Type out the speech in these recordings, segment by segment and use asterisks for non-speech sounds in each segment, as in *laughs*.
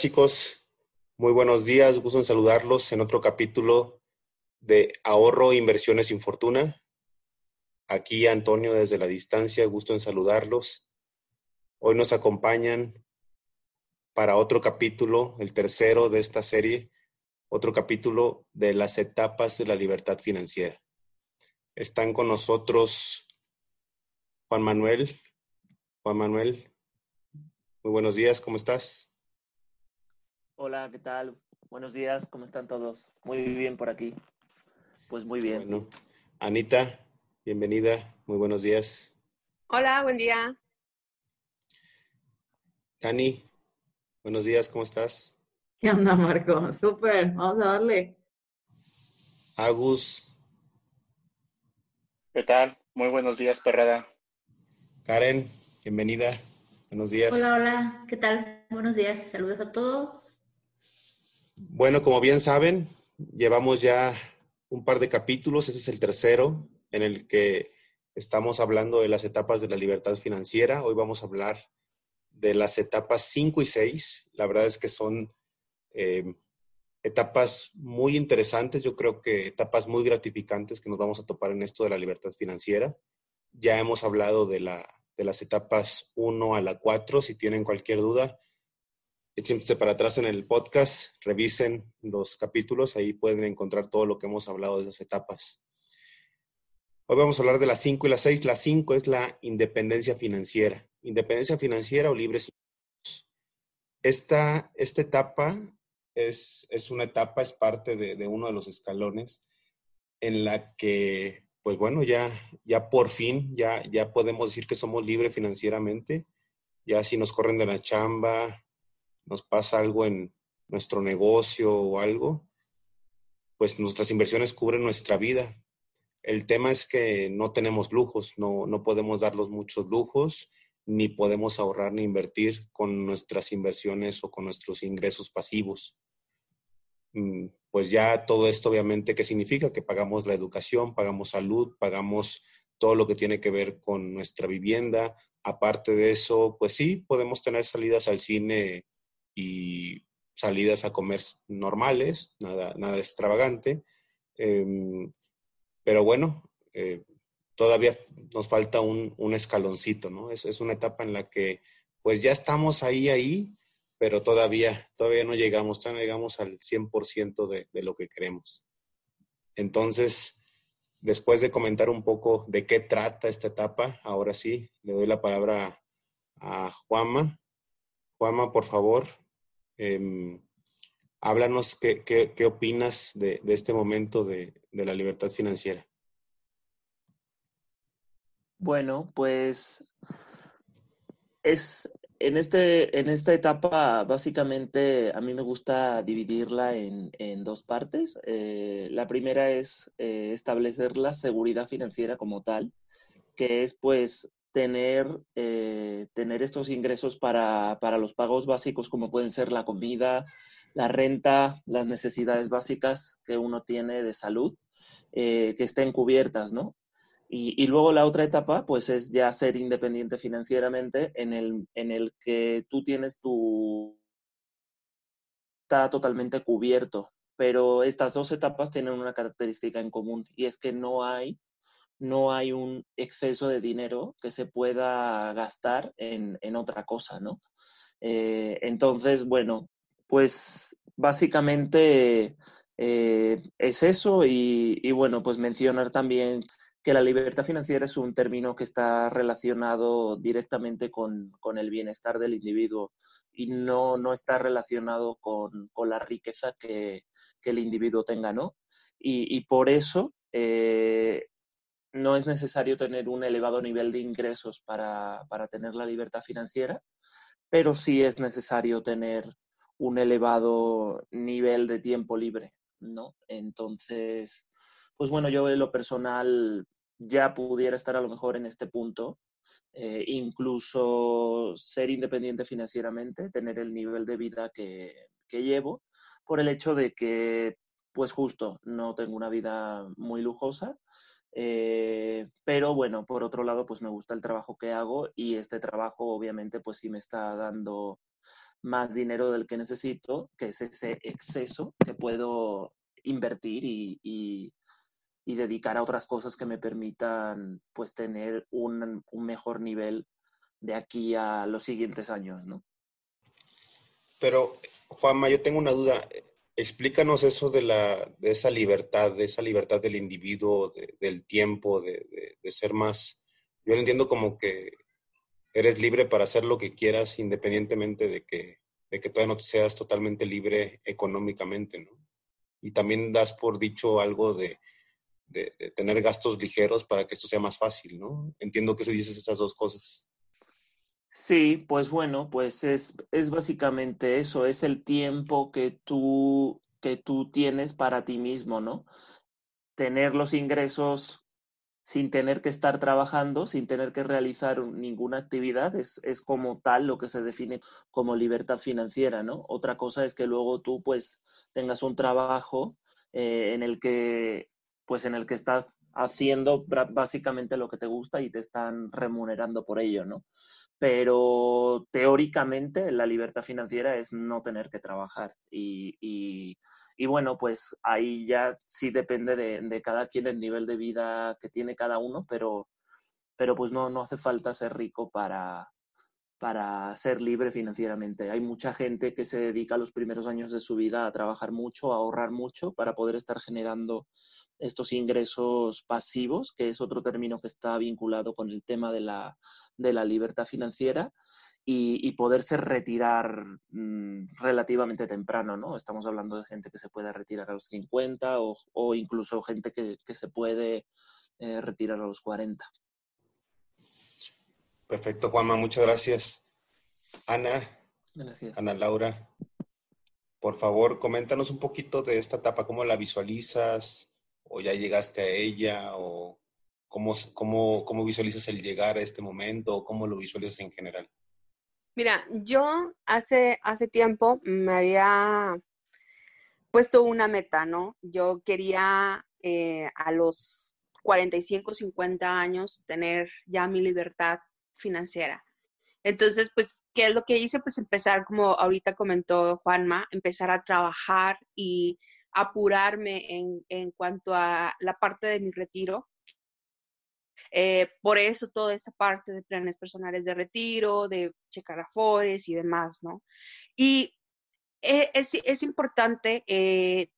chicos, muy buenos días, gusto en saludarlos en otro capítulo de Ahorro Inversiones sin Fortuna. Aquí Antonio desde la distancia, gusto en saludarlos. Hoy nos acompañan para otro capítulo, el tercero de esta serie, otro capítulo de las etapas de la libertad financiera. Están con nosotros Juan Manuel. Juan Manuel, muy buenos días, ¿cómo estás? Hola, ¿qué tal? Buenos días, ¿cómo están todos? Muy bien por aquí. Pues muy bien. Bueno, Anita, bienvenida, muy buenos días. Hola, buen día. Dani, buenos días, ¿cómo estás? ¿Qué onda, Marco? Súper, vamos a darle. Agus. ¿Qué tal? Muy buenos días, Perrada. Karen, bienvenida. Buenos días. Hola, hola, ¿qué tal? Buenos días, saludos a todos. Bueno, como bien saben, llevamos ya un par de capítulos, ese es el tercero, en el que estamos hablando de las etapas de la libertad financiera. Hoy vamos a hablar de las etapas 5 y 6. La verdad es que son eh, etapas muy interesantes, yo creo que etapas muy gratificantes que nos vamos a topar en esto de la libertad financiera. Ya hemos hablado de, la, de las etapas 1 a la 4. Si tienen cualquier duda, échense para atrás en el podcast, revisen los capítulos, ahí pueden encontrar todo lo que hemos hablado de esas etapas. Hoy vamos a hablar de las 5 y las 6. La 5 es la independencia financiera. Independencia financiera o libres. Esta, esta etapa es, es, una etapa, es parte de, de, uno de los escalones en la que, pues bueno, ya, ya por fin, ya, ya podemos decir que somos libres financieramente. Ya si nos corren de la chamba, nos pasa algo en nuestro negocio o algo, pues nuestras inversiones cubren nuestra vida. El tema es que no tenemos lujos, no, no podemos darlos muchos lujos, ni podemos ahorrar ni invertir con nuestras inversiones o con nuestros ingresos pasivos. Mm, pues ya todo esto obviamente, ¿qué significa? Que pagamos la educación, pagamos salud, pagamos todo lo que tiene que ver con nuestra vivienda. Aparte de eso, pues sí, podemos tener salidas al cine y salidas a comer normales, nada, nada extravagante. Eh, pero bueno, eh, todavía nos falta un, un escaloncito, ¿no? Es, es, una etapa en la que pues ya estamos ahí, ahí, pero todavía, todavía no llegamos, todavía no llegamos al 100% de, de lo que queremos. Entonces, después de comentar un poco de qué trata esta etapa, ahora sí, le doy la palabra a Juama. Juama, por favor, eh, háblanos qué, opinas de, este momento de, la libertad financiera. Bueno, pues es en, este, en esta etapa básicamente a mí me gusta dividirla en, en dos partes. Eh, la primera es eh, establecer la seguridad financiera como tal, que es pues tener, eh, tener estos ingresos para, para, los pagos básicos como pueden ser la comida, la renta, las necesidades básicas que uno tiene de salud, eh, que estén cubiertas, ¿no? Y, y, luego la otra etapa, pues es ya ser independiente financieramente en el, en el que tú tienes tu... está totalmente cubierto. Pero estas dos etapas tienen una característica en común y es que no hay no hay un exceso de dinero que se pueda gastar en, en otra cosa, ¿no? Eh, entonces, bueno, pues básicamente eh, es eso y, y, bueno, pues mencionar también que la libertad financiera es un término que está relacionado directamente con, con el bienestar del individuo y no, no está relacionado con, con la riqueza que, que, el individuo tenga, ¿no? Y, y por eso eh, no es necesario tener un elevado nivel de ingresos para, para, tener la libertad financiera, pero sí es necesario tener un elevado nivel de tiempo libre, ¿no? Entonces, pues bueno, yo en lo personal ya pudiera estar a lo mejor en este punto, eh, incluso ser independiente financieramente, tener el nivel de vida que, que llevo, por el hecho de que, pues justo, no tengo una vida muy lujosa, eh, pero bueno, por otro lado, pues me gusta el trabajo que hago y este trabajo obviamente pues sí me está dando más dinero del que necesito, que es ese exceso que puedo invertir y, y, dedicar a otras cosas que me permitan pues tener un, un, mejor nivel de aquí a los siguientes años, ¿no? Pero, Juanma, yo tengo una duda. Explícanos eso de, la, de esa libertad, de esa libertad del individuo, del tiempo, de, ser más... Yo lo entiendo como que eres libre para hacer lo que quieras independientemente de que, de que todavía no seas totalmente libre económicamente, ¿no? Y también das por dicho algo de, de, tener gastos ligeros para que esto sea más fácil, ¿no? Entiendo que se dices esas dos cosas. Sí, pues bueno, pues es, es básicamente eso, es el tiempo que tú, que tú tienes para ti mismo, ¿no? Tener los ingresos sin tener que estar trabajando, sin tener que realizar ninguna actividad, es, es, como tal lo que se define como libertad financiera, ¿no? Otra cosa es que luego tú pues tengas un trabajo eh, en el que pues en el que estás haciendo básicamente lo que te gusta y te están remunerando por ello, ¿no? Pero teóricamente la libertad financiera es no tener que trabajar y, y, bueno, pues ahí ya sí depende de, de, cada quien el nivel de vida que tiene cada uno, pero, pero pues no, no hace falta ser rico para, para ser libre financieramente. Hay mucha gente que se dedica los primeros años de su vida a trabajar mucho, a ahorrar mucho para poder estar generando estos ingresos pasivos, que es otro término que está vinculado con el tema de la, de la libertad financiera y, poderse retirar mm, relativamente temprano, ¿no? Estamos hablando de gente que se puede retirar a los 50 o, o incluso gente que, que se puede eh, retirar a los 40. Perfecto, Juanma, muchas gracias. Ana, gracias. Ana Laura, por favor, coméntanos un poquito de esta etapa, cómo la visualizas, o ya llegaste a ella, o cómo, cómo, cómo visualizas el llegar a este momento, o cómo lo visualizas en general. Mira, yo hace, hace tiempo me había puesto una meta, ¿no? Yo quería eh, a los 45, 50 años tener ya mi libertad financiera. Entonces, pues, ¿qué es lo que hice? Pues empezar, como ahorita comentó Juanma, empezar a trabajar y apurarme en, en cuanto a la parte de mi retiro, eh, por eso toda esta parte de planes personales de retiro, de checar afores y demás, ¿no? Y eh, es, es, importante eh,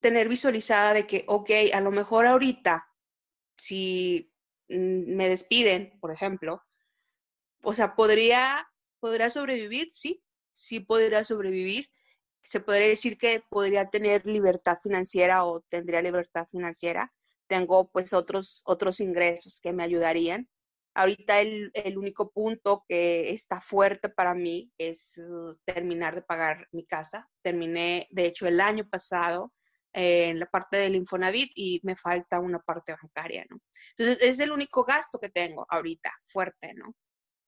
tener visualizada de que, ok, a lo mejor ahorita, si mm, me despiden, por ejemplo, o sea, podría, podría sobrevivir, sí, sí podría sobrevivir. Se podría decir que podría tener libertad financiera o tendría libertad financiera, tengo pues otros, otros ingresos que me ayudarían. Ahorita el, el, único punto que está fuerte para mí es uh, terminar de pagar mi casa. Terminé, de hecho, el año pasado eh, en la parte del Infonavit y me falta una parte bancaria, ¿no? Entonces, es el único gasto que tengo ahorita, fuerte, ¿no?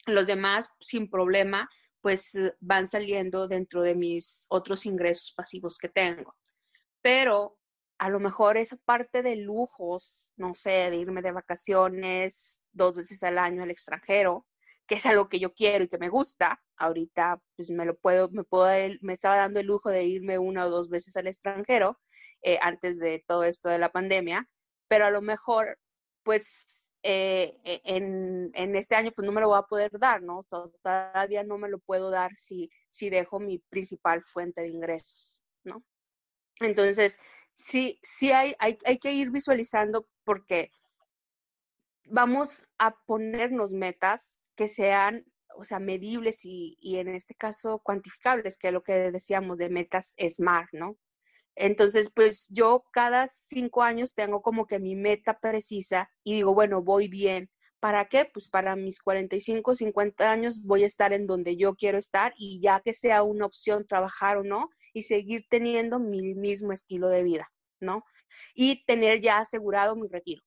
Los demás, sin problema, pues van saliendo dentro de mis otros ingresos pasivos que tengo. Pero a lo mejor esa parte de lujos, no sé, de irme de vacaciones dos veces al año al extranjero, que es algo que yo quiero y que me gusta, ahorita pues me lo puedo, me puedo, me estaba dando el lujo de irme una o dos veces al extranjero eh, antes de todo esto de la pandemia, pero a lo mejor pues eh, e, en, en, este año pues no me lo voy a poder dar, ¿no? Todavía no me lo puedo dar si, si dejo mi principal fuente de ingresos, ¿no? Entonces, sí, sí hay, hay, hay que ir visualizando porque vamos a ponernos metas que sean, o sea, medibles y, y, en este caso cuantificables, que es lo que decíamos de metas SMART, ¿no? Entonces, pues yo cada cinco años tengo como que mi meta precisa y digo, bueno, voy bien. ¿Para qué? Pues para mis 45, 50 años voy a estar en donde yo quiero estar y ya que sea una opción trabajar o no, y seguir teniendo mi mismo estilo de vida, ¿no? Y tener ya asegurado mi retiro.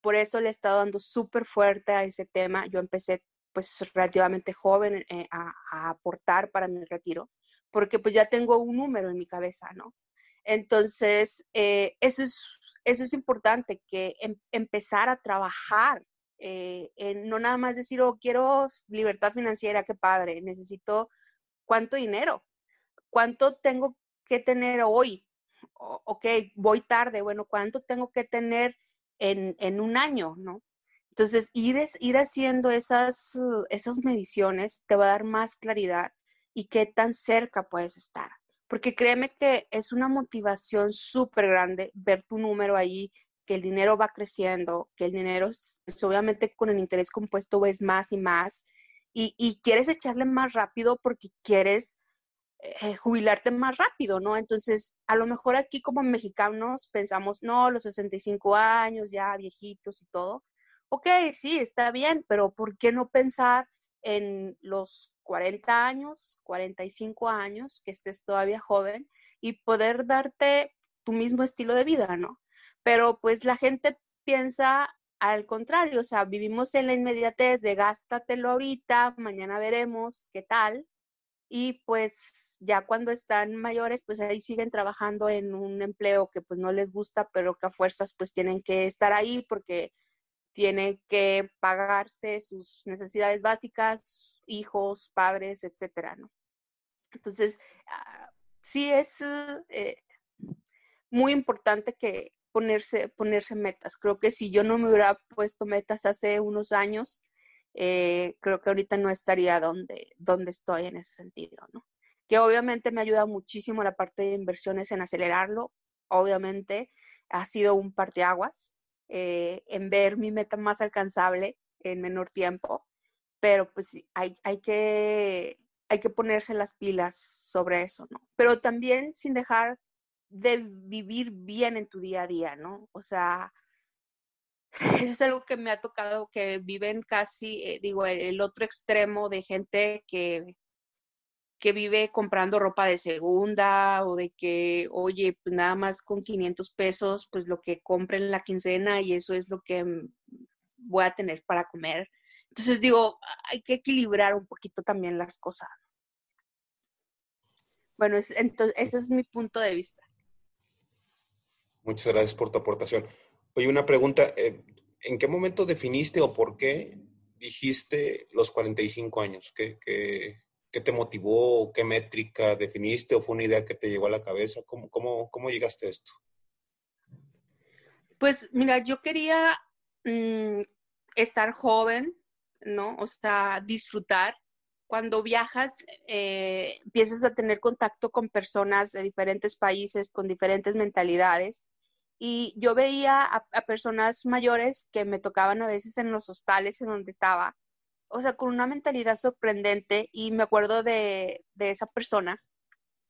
Por eso le he estado dando súper fuerte a ese tema. Yo empecé pues relativamente joven eh, a, a, aportar para mi retiro, porque pues ya tengo un número en mi cabeza, ¿no? Entonces, eh, eso, es, eso es importante, que em, empezar a trabajar, eh, en no nada más decir, oh, quiero libertad financiera, qué padre, necesito ¿cuánto dinero? ¿Cuánto tengo que tener hoy? ok, voy tarde, bueno, ¿cuánto tengo que tener en, en un año, no? Entonces, ir, ir haciendo esas, esas mediciones te va a dar más claridad y qué tan cerca puedes estar. Porque créeme que es una motivación súper grande ver tu número ahí, que el dinero va creciendo, que el dinero, pues, obviamente con el interés compuesto ves más y más, y, quieres echarle más rápido porque quieres eh, jubilarte más rápido, ¿no? Entonces, a lo mejor aquí como mexicanos pensamos, no, los 65 años, ya viejitos y todo. Ok, sí, está bien, pero ¿por qué no pensar en los 40 años, 45 años, que estés todavía joven y poder darte tu mismo estilo de vida, ¿no? Pero pues la gente piensa al contrario, o sea, vivimos en la inmediatez de gástatelo ahorita, mañana veremos qué tal, y pues ya cuando están mayores, pues ahí siguen trabajando en un empleo que pues no les gusta, pero que a fuerzas pues tienen que estar ahí porque tienen que pagarse sus necesidades básicas, hijos, padres, etcétera, ¿no? Entonces, ah, sí es eh, muy importante que ponerse, ponerse metas. Creo que si yo no me hubiera puesto metas hace unos años, eh, creo que ahorita no estaría donde, donde estoy en ese sentido, ¿no? Que obviamente me ayuda muchísimo la parte de inversiones en acelerarlo, obviamente ha sido un parteaguas eh, en ver mi meta más alcanzable en menor tiempo, pero pues hay, hay, que, hay que ponerse las pilas sobre eso, ¿no? Pero también sin dejar de vivir bien en tu día a día, ¿no? O sea, *laughs* eso es algo que me ha tocado, que viven casi, eh, digo, el otro extremo de gente que, que vive comprando ropa de segunda o de que, oye, pues nada más con 500 pesos, pues lo que compre en la quincena y eso es lo que voy a tener para comer. Entonces digo, hay que equilibrar un poquito también las cosas. Bueno, entonces, ese es mi punto de vista. Muchas gracias por tu aportación. Oye, una pregunta, eh, ¿en qué momento definiste o por qué dijiste los 45 años? ¿Qué, qué, te motivó? ¿Qué métrica definiste o fue una idea que te llegó a la cabeza? ¿Cómo, cómo, cómo llegaste a esto? Pues mira, yo quería mm, estar joven, ¿no? O sea, disfrutar. Cuando viajas, eh, empiezas a tener contacto con personas de diferentes países, con diferentes mentalidades y yo veía a, personas mayores que me tocaban a veces en los hostales en donde estaba, o sea, con una mentalidad sorprendente y me acuerdo de, esa persona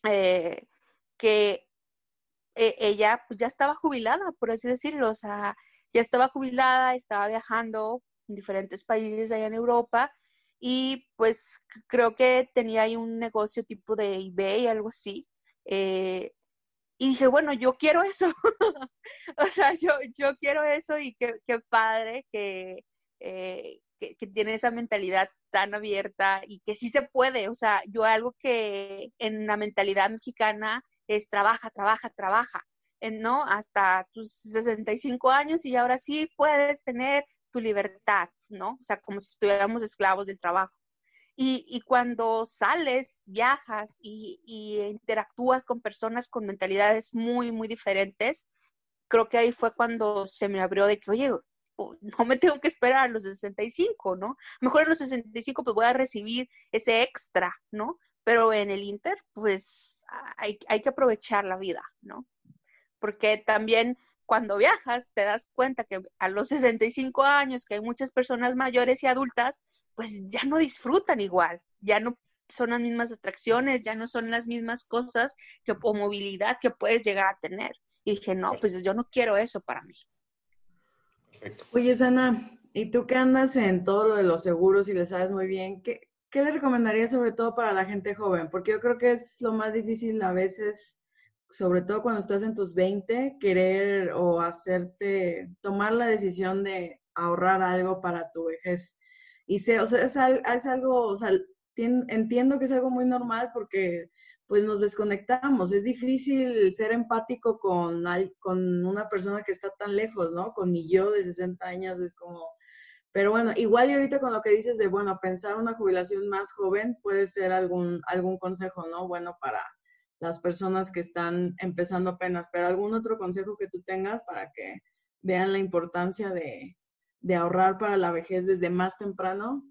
eh, que e, ella pues ya estaba jubilada, por así decirlo, o sea, ya estaba jubilada, estaba viajando en diferentes países allá en Europa y pues creo que tenía ahí un negocio tipo de eBay, algo así. Eh, y dije, bueno, yo quiero eso. *laughs* o sea, yo, yo quiero eso y qué, padre eh, que, tiene esa mentalidad tan abierta y que sí se puede. O sea, yo algo que en la mentalidad mexicana es trabaja, trabaja, trabaja. ¿no? Hasta tus 65 años y ahora sí puedes tener tu libertad, ¿no? O sea, como si estuviéramos esclavos del trabajo. Y, cuando sales, viajas y, interactúas con personas con mentalidades muy, muy diferentes, creo que ahí fue cuando se me abrió de que, oye, no me tengo que esperar a los 65, ¿no? Mejor en los 65 pues voy a recibir ese extra, ¿no? Pero en el Inter, pues hay, hay que aprovechar la vida, ¿no? Porque también cuando viajas te das cuenta que a los 65 años, que hay muchas personas mayores y adultas, pues ya no disfrutan igual, ya no son las mismas atracciones, ya no son las mismas cosas que, o movilidad que puedes llegar a tener. Y dije, no, pues yo no quiero eso para mí. Oye, Sana, ¿y tú qué andas en todo lo de los seguros y le sabes muy bien? ¿Qué, ¿Qué le recomendarías sobre todo para la gente joven? Porque yo creo que es lo más difícil a veces, sobre todo cuando estás en tus 20, querer o hacerte, tomar la decisión de ahorrar algo para tu vejez. Y se, o sea, es, es algo, o sea, entiendo que es algo muy normal porque pues nos desconectamos. Es difícil ser empático con, con una persona que está tan lejos, ¿no? Con mi yo de 60 años es como, Pero bueno, igual y ahorita con lo que dices de, bueno, pensar una jubilación más joven puede ser algún, algún consejo, ¿no? Bueno, para las personas que están empezando apenas, pero algún otro consejo que tú tengas para que vean la importancia de, de ahorrar para la vejez desde más temprano.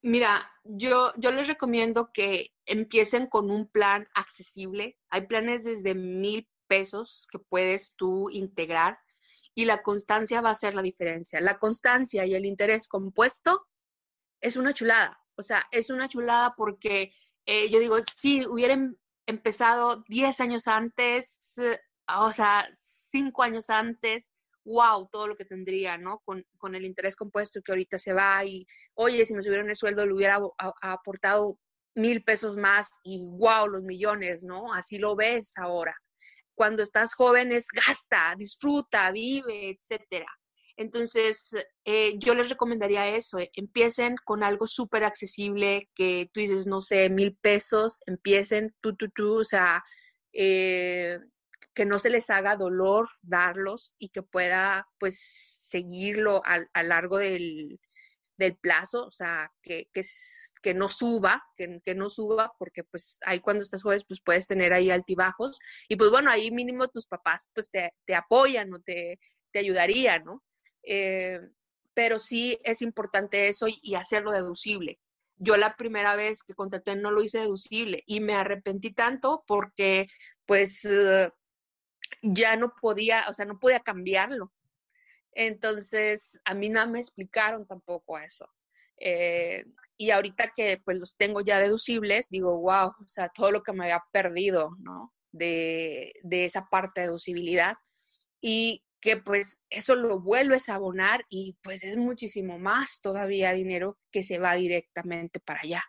Mira, yo, yo les recomiendo que empiecen con un plan accesible. Hay planes desde mil pesos que puedes tú integrar y la constancia va a ser la diferencia. La constancia y el interés compuesto es una chulada. O sea, es una chulada porque eh, yo digo, si hubieran empezado 10 años antes, o sea, 5 años antes, wow, todo lo que tendría, ¿no? Con, con, el interés compuesto que ahorita se va y, oye, si me subieran el sueldo, le hubiera aportado mil pesos más y wow, los millones, ¿no? Así lo ves ahora cuando estás joven es gasta, disfruta, vive, etcétera. Entonces, eh, yo les recomendaría eso, eh, empiecen con algo súper accesible, que tú dices, no sé, mil pesos, empiecen tú, tú, tú, o sea, eh, que no se les haga dolor darlos y que pueda, pues, seguirlo a, a largo del, del plazo, o sea, que, que, no suba, que, que, no suba, porque pues ahí cuando estás joven, pues puedes tener ahí altibajos, y pues bueno, ahí mínimo tus papás pues te, te apoyan o te, te ayudarían, ¿no? Eh, pero sí es importante eso y, hacerlo deducible. Yo la primera vez que contraté no lo hice deducible y me arrepentí tanto porque pues uh, ya no podía, o sea, no podía cambiarlo. Entonces, a mí no me explicaron tampoco eso. Eh, y ahorita que pues los tengo ya deducibles, digo, wow, o sea, todo lo que me había perdido, ¿no? De, de esa parte de deducibilidad. Y que pues eso lo vuelves a abonar y pues es muchísimo más todavía dinero que se va directamente para allá.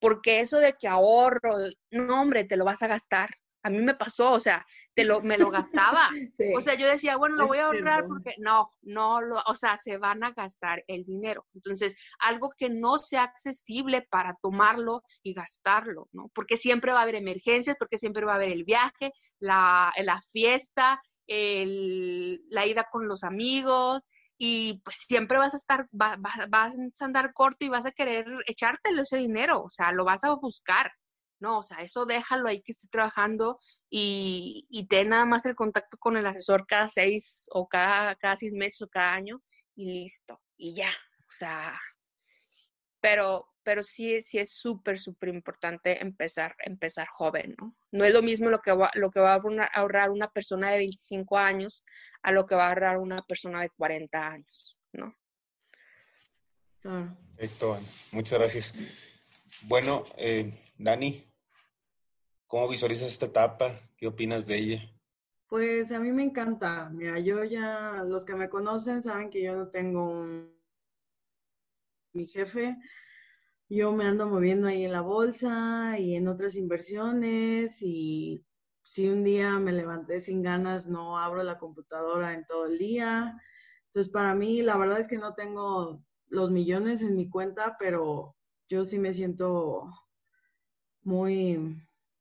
Porque eso de que ahorro, no hombre, te lo vas a gastar, a mí me pasó, o sea, te lo, me lo gastaba. *laughs* O sea, yo decía, bueno, lo voy a ahorrar porque no, no, lo, o sea, se van a gastar el dinero. Entonces, algo que no sea accesible para tomarlo y gastarlo, ¿no? Porque siempre va a haber emergencias, porque siempre va a haber el viaje, la, la fiesta, el, la ida con los amigos, y pues siempre vas a estar, vas a andar corto y vas a querer echártelo ese dinero, o sea, lo vas a buscar. No, o sea, eso déjalo ahí que esté trabajando y, y ten nada más el contacto con el asesor cada seis o cada, cada seis meses o cada año y listo. Y ya, o sea, pero, pero sí, sí es súper, súper importante empezar, empezar joven, ¿no? No es lo mismo lo que va, lo que va a ahorrar una persona de 25 años a lo que va a ahorrar una persona de 40 años, ¿no? Perfecto, muchas gracias. Bueno, eh, Dani, ¿Cómo visualizas esta etapa? ¿Qué opinas de ella? Pues a mí me encanta. Mira, yo ya, los que me conocen saben que yo no tengo un... mi jefe. Yo me ando moviendo ahí en la bolsa y en otras inversiones y si un día me levanté sin ganas, no abro la computadora en todo el día. Entonces, para mí, la verdad es que no tengo los millones en mi cuenta, pero yo sí me siento muy,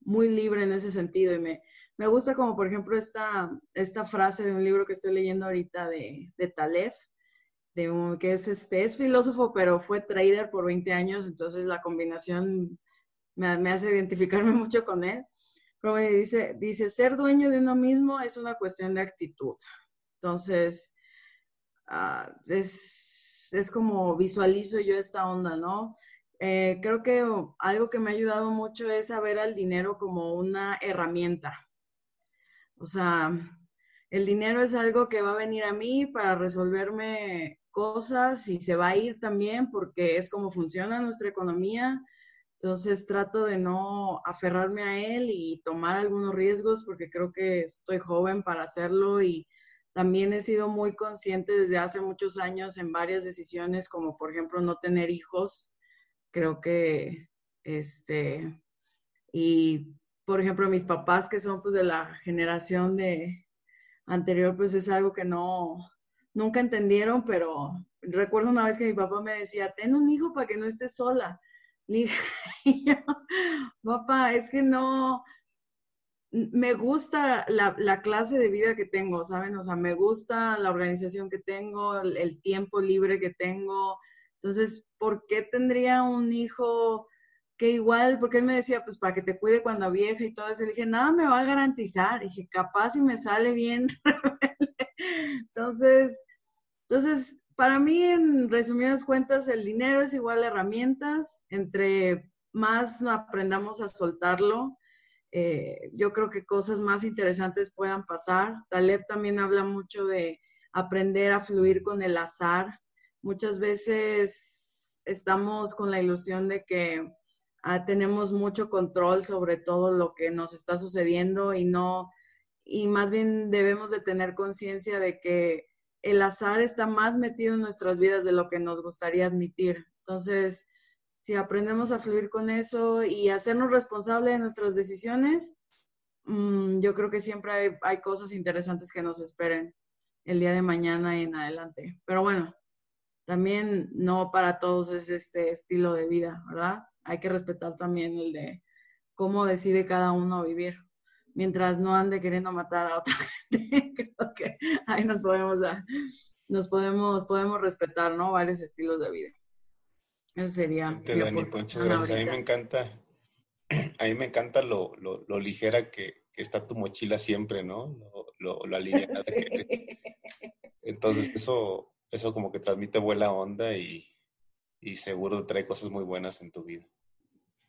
muy libre en ese sentido y me, me gusta como por ejemplo esta, esta frase de un libro que estoy leyendo ahorita de, de Taleb, de que es, este, es filósofo pero fue trader por 20 años, entonces la combinación me, me hace identificarme *laughs* mucho con él. Pero me dice, dice, ser dueño de uno mismo es una cuestión de actitud. Entonces, uh, es, es como visualizo yo esta onda, ¿no? Eh, creo que algo que me ha ayudado mucho es saber al dinero como una herramienta. O sea, el dinero es algo que va a venir a mí para resolverme cosas y se va a ir también porque es como funciona nuestra economía. Entonces trato de no aferrarme a él y tomar algunos riesgos porque creo que estoy joven para hacerlo y también he sido muy consciente desde hace muchos años en varias decisiones como por ejemplo no tener hijos creo que, este, y por ejemplo, mis papás que son pues de la generación de anterior, pues es algo que no, nunca entendieron, pero recuerdo una vez que mi papá me decía, ten un hijo para que no estés sola. *laughs* Y yo, papá, es que no, me gusta la, clase de vida que tengo, ¿saben? O sea, me gusta la organización que tengo, el, tiempo libre que tengo. Entonces, ¿por qué tendría un hijo que igual, porque él me decía, pues para que te cuide cuando vieja y todo eso? Le dije, nada me va a garantizar. dije, capaz si me sale bien. *laughs* entonces, entonces, para mí, en resumidas cuentas, el dinero es igual a herramientas. Entre más aprendamos a soltarlo, eh, yo creo que cosas más interesantes puedan pasar. Taleb también habla mucho de aprender a fluir con el azar. Muchas veces estamos con la ilusión de que ah, tenemos mucho control sobre todo lo que nos está sucediendo y no, y más bien debemos de tener conciencia de que el azar está más metido en nuestras vidas de lo que nos gustaría admitir. Entonces, si aprendemos a fluir con eso y hacernos responsables de nuestras decisiones, mm, yo creo que siempre hay, cosas interesantes que nos esperen el día de mañana y en adelante. Pero bueno, también no para todos es este estilo de vida, ¿verdad? Hay que respetar también el de cómo decide cada uno vivir. Mientras no ande queriendo matar a otra *laughs* gente, creo que ahí nos podemos dar, nos podemos, podemos respetar, ¿no? Varios estilos de vida. Eso sería. Dani, Poncho, A mí me encanta, *clears throat* a mí me encanta lo, lo, ligera que, está tu mochila siempre, ¿no? Lo, lo, aliviada que *laughs* Entonces, eso, eso como que transmite buena onda y, y seguro trae cosas muy buenas en tu vida.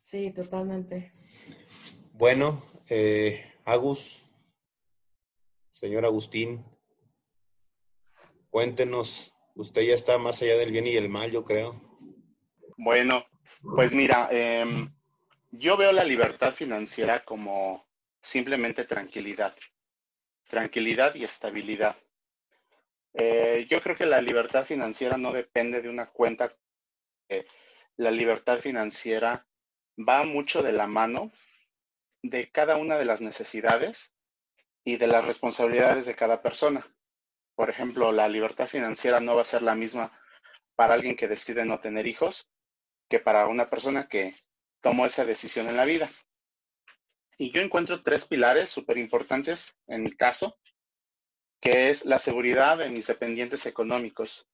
Sí, totalmente. Bueno, eh, Agus, señor Agustín, cuéntenos, usted ya está más allá del bien y el mal, yo creo. Bueno, pues mira, em, yo veo la libertad financiera como simplemente tranquilidad, tranquilidad y estabilidad. Eh, yo creo que la libertad financiera no depende de una cuenta. la libertad financiera va mucho de la mano de cada una de las necesidades y de las responsabilidades de cada persona. Por ejemplo, la libertad financiera no va a ser la misma para alguien que decide no tener hijos que para una persona que tomó esa decisión en la vida. Y yo encuentro tres pilares súper importantes en mi caso, que es la seguridad de mis dependientes económicos.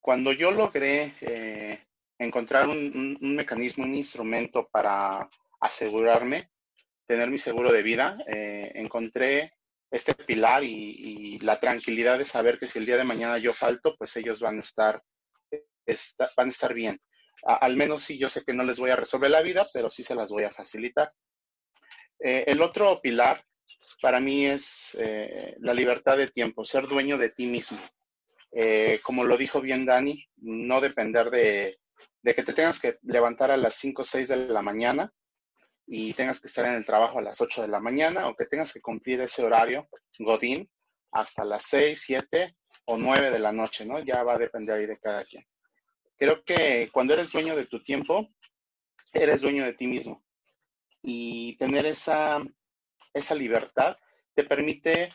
Cuando yo logré eh, encontrar un, mecanismo, un instrumento para asegurarme, tener mi seguro de vida, eh, encontré este pilar y, la tranquilidad de saber que si el día de mañana yo falto, pues ellos van a estar, van a estar bien al menos sí, yo sé que no les voy a resolver la vida, pero sí se las voy a facilitar. Eh, el otro pilar para mí es eh, la libertad de tiempo, ser dueño de ti mismo. Eh, como lo dijo bien Dani, no depender de, de, que te tengas que levantar a las 5 o 6 de la mañana y tengas que estar en el trabajo a las 8 de la mañana o que tengas que cumplir ese horario, Godín, hasta las 6, 7 o 9 de la noche, ¿no? Ya va a depender ahí de cada quien. Creo que cuando eres dueño de tu tiempo, eres dueño de ti mismo. Y tener esa, esa libertad te permite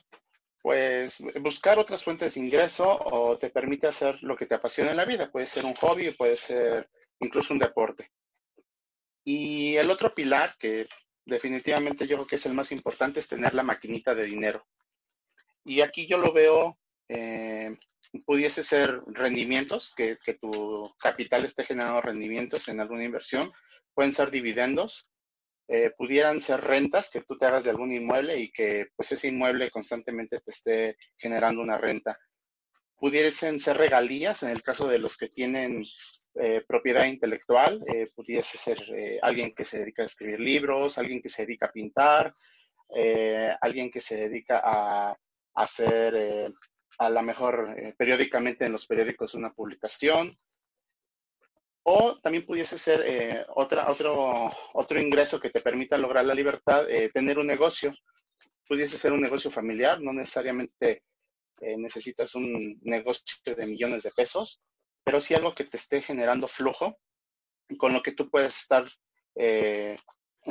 pues buscar otras fuentes de ingreso o te permite hacer lo que te apasiona en la vida. Puede ser un hobby, puede ser incluso un deporte. Y el otro pilar que definitivamente yo creo que es el más importante es tener la maquinita de dinero. Y aquí yo lo veo eh, pudiese ser rendimientos, que, tu capital esté generando rendimientos en alguna inversión, pueden ser dividendos, eh, pudieran ser rentas que tú te hagas de algún inmueble y que pues ese inmueble constantemente te esté generando una renta. Pudiesen ser regalías en el caso de los que tienen eh, propiedad intelectual, eh, pudiese ser alguien que se dedica a escribir libros, alguien que se dedica a pintar, alguien que se dedica a, a hacer a lo mejor eh, periódicamente en los periódicos una publicación. O también pudiese ser eh, otro, otro ingreso que te permita lograr la libertad, eh, tener un negocio. Pudiese ser un negocio familiar, no necesariamente necesitas un negocio de millones de pesos, pero sí algo que te esté generando flujo, con lo que tú puedes estar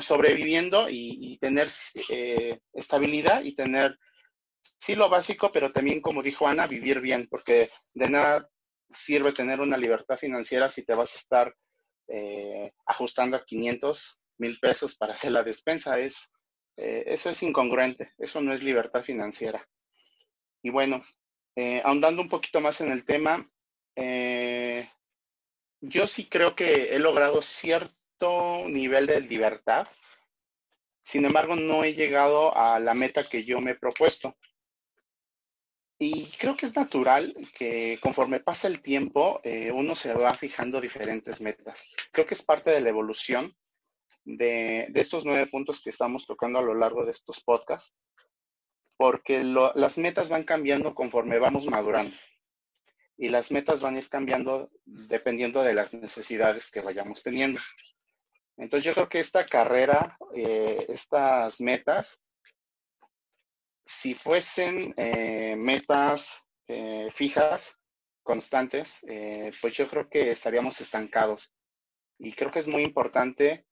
sobreviviendo y, y tener estabilidad y tener sí lo básico, pero también, como dijo Ana, vivir bien, porque de nada sirve tener una libertad financiera si te vas a estar eh, ajustando a 500 mil pesos para hacer la despensa. Es Eh, eso es incongruente, eso no es libertad financiera. Y bueno, eh, ahondando un poquito más en el tema, yo sí creo que he logrado cierto nivel de libertad. Sin embargo, no he llegado a la meta que yo me he propuesto. Y creo que es natural que conforme pasa el tiempo, eh, uno se va fijando diferentes metas. Creo que es parte de la evolución de, estos nueve puntos que estamos tocando a lo largo de estos podcasts, porque las metas van cambiando conforme vamos madurando y las metas van a ir cambiando dependiendo de las necesidades que vayamos teniendo. Entonces yo creo que esta carrera, eh, estas metas, si fuesen eh, metas eh, fijas, constantes, pues yo creo que estaríamos estancados. Y creo que es muy importante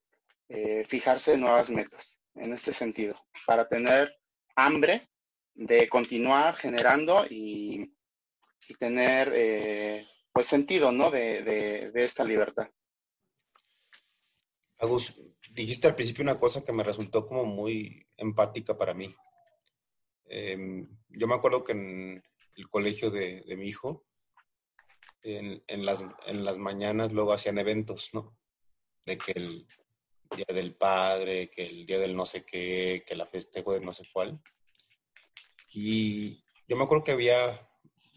fijarse nuevas metas en este sentido, para tener hambre de continuar generando y tener eh, pues sentido, ¿no? De, de, esta libertad. Agus, dijiste al principio una cosa que me resultó como muy empática para mí. Em, yo me acuerdo que en el colegio de, de mi hijo, en, en, las, en las mañanas luego hacían eventos, ¿no? De que el día del padre, que el día del no sé qué, que la festejo de no sé cuál. Y yo me acuerdo que había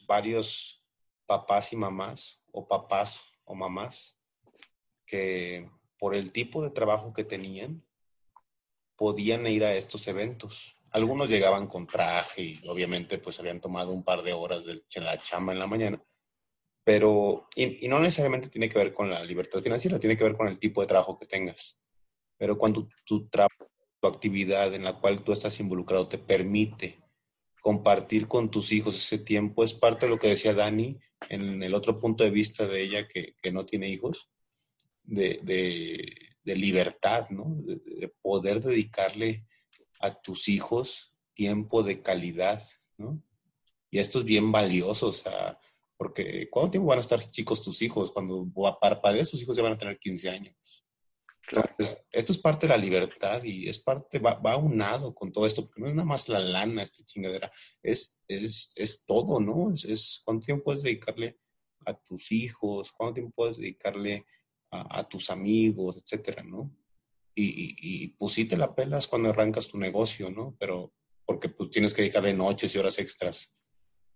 varios papás y mamás, o papás o mamás, que por el tipo de trabajo que tenían, podían ir a estos eventos. Algunos llegaban con traje y obviamente pues habían tomado un par de horas de la chamba en la mañana, pero, y, no necesariamente tiene que ver con la libertad financiera, tiene que ver con el tipo de trabajo que tengas. Pero cuando tu trabajo, tu actividad en la cual tú estás involucrado te permite compartir con tus hijos ese tiempo. Es parte de lo que decía Dani en el otro punto de vista de ella que, no tiene hijos, de, libertad, ¿no? De, poder dedicarle a tus hijos tiempo de calidad, ¿no? Y esto es bien valioso, o sea, porque ¿cuánto tiempo van a estar chicos tus hijos? Cuando parpadees, sus hijos ya van a tener 15 años. Entonces, esto es parte de la libertad y es parte, va, va unado con todo esto, porque no es nada más la lana, esta chingadera, es, es, es todo, ¿no? Es, es, cuánto tiempo puedes dedicarle a tus hijos, cuánto tiempo puedes dedicarle a, tus amigos, etcétera, ¿no? Y, y, pues la pelas cuando arrancas tu negocio, ¿no? Pero porque pues tienes que dedicarle noches y horas extras.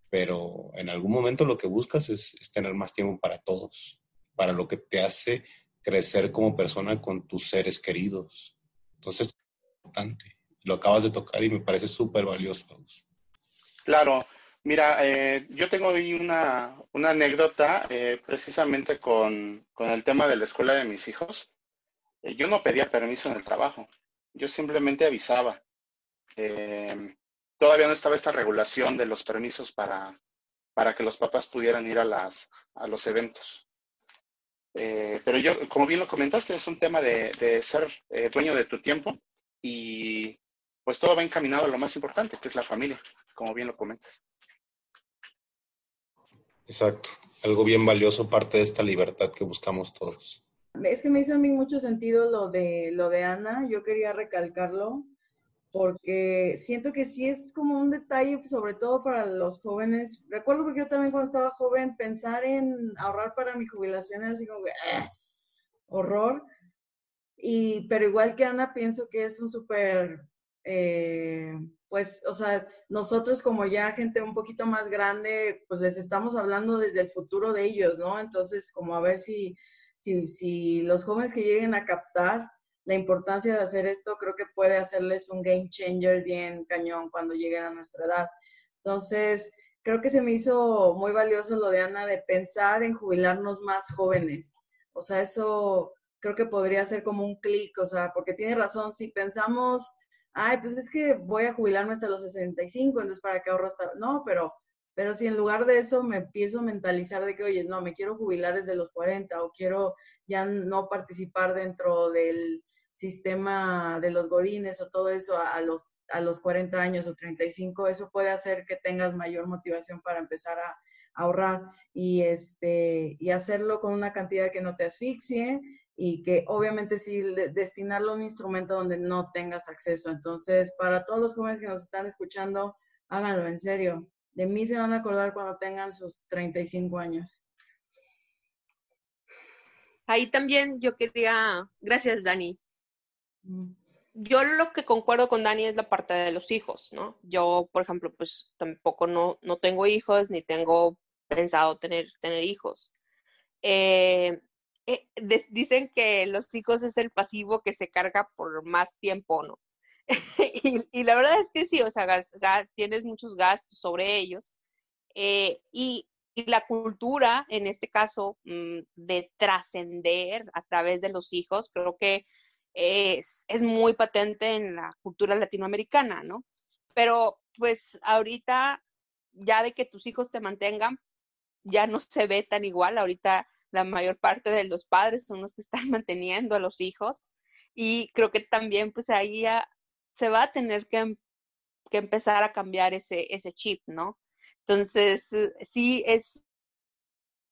Pero en algún momento lo que buscas es, es tener más tiempo para todos, para lo que te hace crecer como persona con tus seres queridos. Entonces, es importante. Lo acabas de tocar y me parece súper valioso. Claro. Mira, eh, yo tengo ahí una, una anécdota eh, precisamente con, con, el tema de la escuela de mis hijos. Eh, yo no pedía permiso en el trabajo, yo simplemente avisaba. todavía no estaba esta regulación de los permisos para, para que los papás pudieran ir a, las, a los eventos. Eh, pero yo, como bien lo comentaste, es un tema de, ser eh, dueño de tu tiempo y pues todo va encaminado a lo más importante, que es la familia, como bien lo comentas. Exacto, algo bien valioso, parte de esta libertad que buscamos todos. Es que me hizo a mí mucho sentido lo de, lo de Ana, yo quería recalcarlo, porque siento que sí es como un detalle, sobre todo para los jóvenes. Recuerdo porque yo también cuando estaba joven, pensar en ahorrar para mi jubilación era así como, ¡ah! horror. Y, pero igual que Ana, pienso que es un súper, eh, pues, o sea, nosotros como ya gente un poquito más grande, pues les estamos hablando desde el futuro de ellos, ¿no? Entonces, como a ver si, si, los jóvenes que lleguen a captar la importancia de hacer esto creo que puede hacerles un game changer bien cañón cuando lleguen a nuestra edad. Entonces, creo que se me hizo muy valioso lo de Ana de pensar en jubilarnos más jóvenes. O sea, eso creo que podría ser como un clic, o sea, porque tiene razón, si pensamos, ay, pues es que voy a jubilarme hasta los 65, entonces para qué ahorro hasta... No, pero, pero si en lugar de eso me empiezo a mentalizar de que, oye, no, me quiero jubilar desde los 40 o quiero ya no participar dentro del sistema de los godines o todo eso a, los, a los 40 años o 35, eso puede hacer que tengas mayor motivación para empezar a, ahorrar y, este, y hacerlo con una cantidad que no te asfixie y que obviamente sí destinarlo a un instrumento donde no tengas acceso. Entonces, para todos los jóvenes que nos están escuchando, háganlo en serio. De mí se van a acordar cuando tengan sus 35 años. Ahí también yo quería, gracias Dani. Mm. Yo lo que concuerdo con Dani es la parte de los hijos, ¿no? Yo, por ejemplo, pues tampoco no, no tengo hijos ni tengo pensado tener, tener hijos. Eh, eh, dicen que los hijos es el pasivo que se carga por más tiempo, ¿no? *laughs* y, la verdad es que sí, o sea, tienes muchos gastos sobre ellos. Eh, y, la cultura, en este caso, mm, de trascender a través de los hijos, creo que es, es muy patente en la cultura latinoamericana, ¿no? Pero pues ahorita, ya de que tus hijos te mantengan, ya no se ve tan igual. Ahorita la mayor parte de los padres son los que están *laughs* manteniendo a los hijos y creo que también pues ahí se va a tener que, que empezar a cambiar ese, ese chip, ¿no? Entonces, eh, sí es,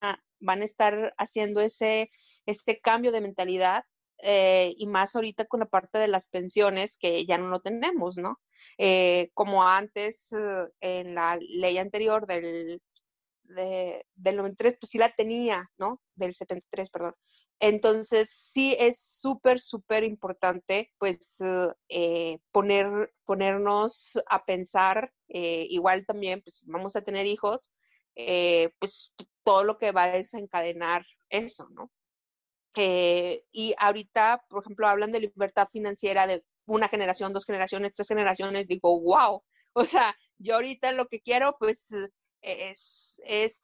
ah, van a estar haciendo ese, este cambio de mentalidad eh, y más ahorita con la parte de las pensiones que ya no lo tenemos, ¿no? Eh, como antes en la ley anterior del de, del 93, pues sí la tenía, ¿no? Del 73, perdón. Entonces, sí es súper, súper importante, pues, eh, poner, ponernos a pensar, eh, igual también, pues, vamos a tener hijos, eh, pues, todo lo que va a desencadenar eso, ¿no? y ahorita, por ejemplo, hablan de libertad financiera de una generación, dos generaciones, tres generaciones, digo, wow, *laughs* o sea, yo ahorita lo que quiero, pues, es, es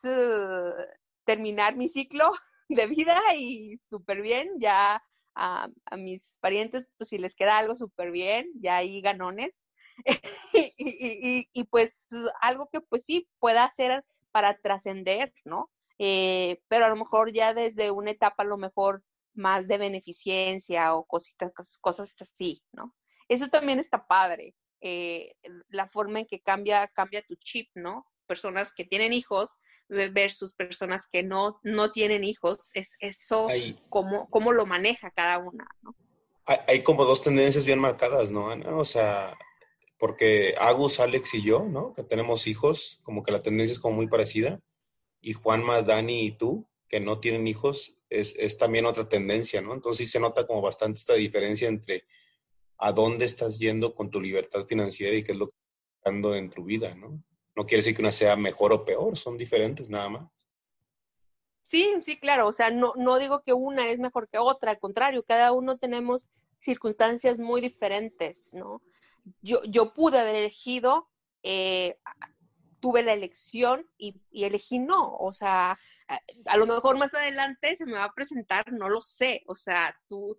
terminar mi ciclo *laughs* de vida y súper bien, ya a, mis parientes, pues si les queda algo súper bien, ya hay ganones. *laughs* y, y, pues algo que pues sí pueda hacer para trascender, ¿no? Eh, pero a lo mejor ya desde una etapa a lo mejor más de beneficencia o cositas, cosas así, ¿no? Eso también está padre, eh, la forma en que cambia, cambia tu chip, ¿no? personas que tienen hijos versus personas que no, no tienen hijos, es eso, cómo, cómo, lo maneja cada una, ¿no? Hay, como dos tendencias bien marcadas, ¿no, Ana? O sea, porque Agus, Alex y yo, ¿no? Que tenemos hijos, como que la tendencia es como muy parecida. Y Juanma, Dani y tú, que no tienen hijos, es, es también otra tendencia, ¿no? Entonces sí se nota como bastante esta diferencia entre a dónde estás yendo con tu libertad financiera y qué es lo que estás dando en tu vida, ¿no? No quiere decir que una sea mejor o peor, son diferentes nada más. Sí, sí, claro, o sea, no, no digo que una es mejor que otra, al contrario, cada uno tenemos circunstancias muy diferentes, ¿no? Yo, yo pude haber elegido, eh, tuve la elección y, elegí no, o sea, a, a, lo mejor más adelante se me va a presentar, no lo sé, o sea, tú,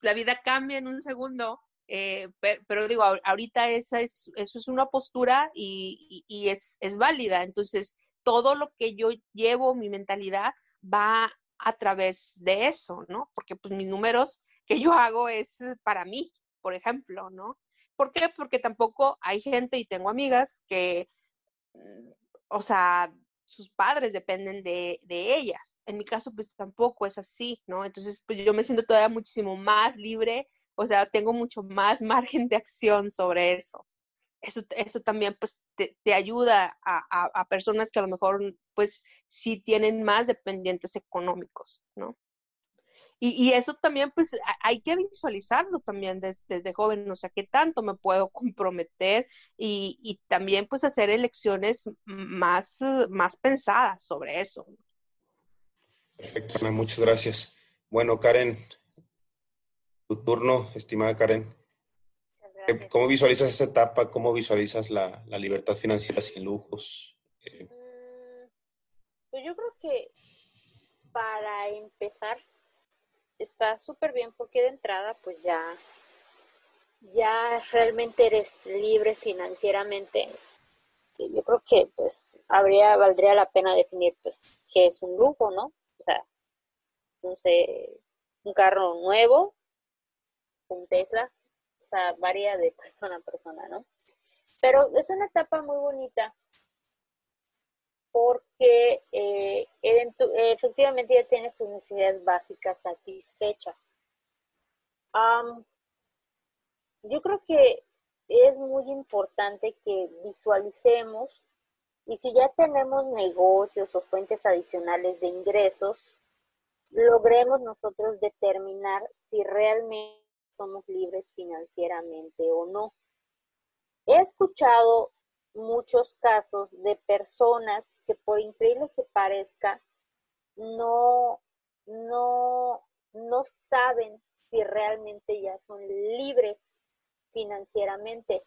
la vida cambia en un segundo eh, pero, digo, ahorita esa es, eso es una postura y, es, válida. Entonces, todo lo que yo llevo, mi mentalidad, va a través de eso, ¿no? Porque pues mis números que yo hago es para mí, por ejemplo, ¿no? ¿Por qué? Porque tampoco hay gente y tengo amigas que, mm, o sea, sus padres dependen de, de ellas. En mi caso, pues tampoco es así, ¿no? Entonces, pues yo me siento todavía muchísimo más libre o sea, tengo mucho más *laughs* margen de acción sobre eso. Eso, eso también pues te, ayuda a, a, personas que a lo mejor pues sí tienen más dependientes económicos, ¿no? Y, y eso también pues hay que visualizarlo también desde, desde joven, o sea, qué tanto me puedo *laughs* comprometer y, y también pues hacer elecciones más, más pensadas sobre eso. Perfecto, Ana, muchas gracias. Bueno, Karen, tu turno, estimada Karen. ¿Cómo visualizas esta etapa? ¿Cómo visualizas la, libertad financiera sin lujos? Eh, mm, pues yo creo que para empezar está súper bien porque de entrada pues ya, ya realmente eres libre financieramente. Yo creo que pues habría, valdría la pena definir pues qué es un lujo, ¿no? O sea, no sé, un carro nuevo, Tesla, o sea, varía de *laughs* persona a persona, ¿no? Pero es una etapa muy bonita porque eh, efectivamente ya tienes tus necesidades básicas satisfechas. yo creo que es muy importante que visualicemos y si ya tenemos negocios o fuentes adicionales de ingresos, logremos nosotros determinar si realmente somos libres financieramente o no. He escuchado muchos casos de personas que por increíble que parezca, no, no, no saben si realmente ya son libres financieramente.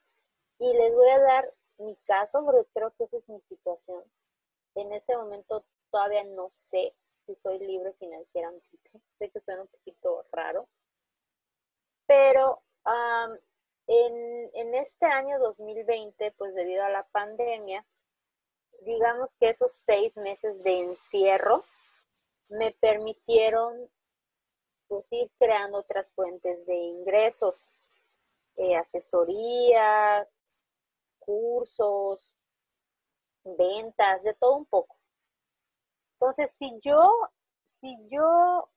Y les voy a dar mi caso, porque creo que esa es mi situación. En este momento todavía no sé si soy libre financieramente. Sé que suena un poquito raro. Pero en, en este año 2020, pues debido a la pandemia, digamos que esos seis meses de encierro me permitieron pues ir creando otras fuentes de ingresos, eh, asesorías, cursos, ventas, de todo un poco. Entonces, si yo, si yo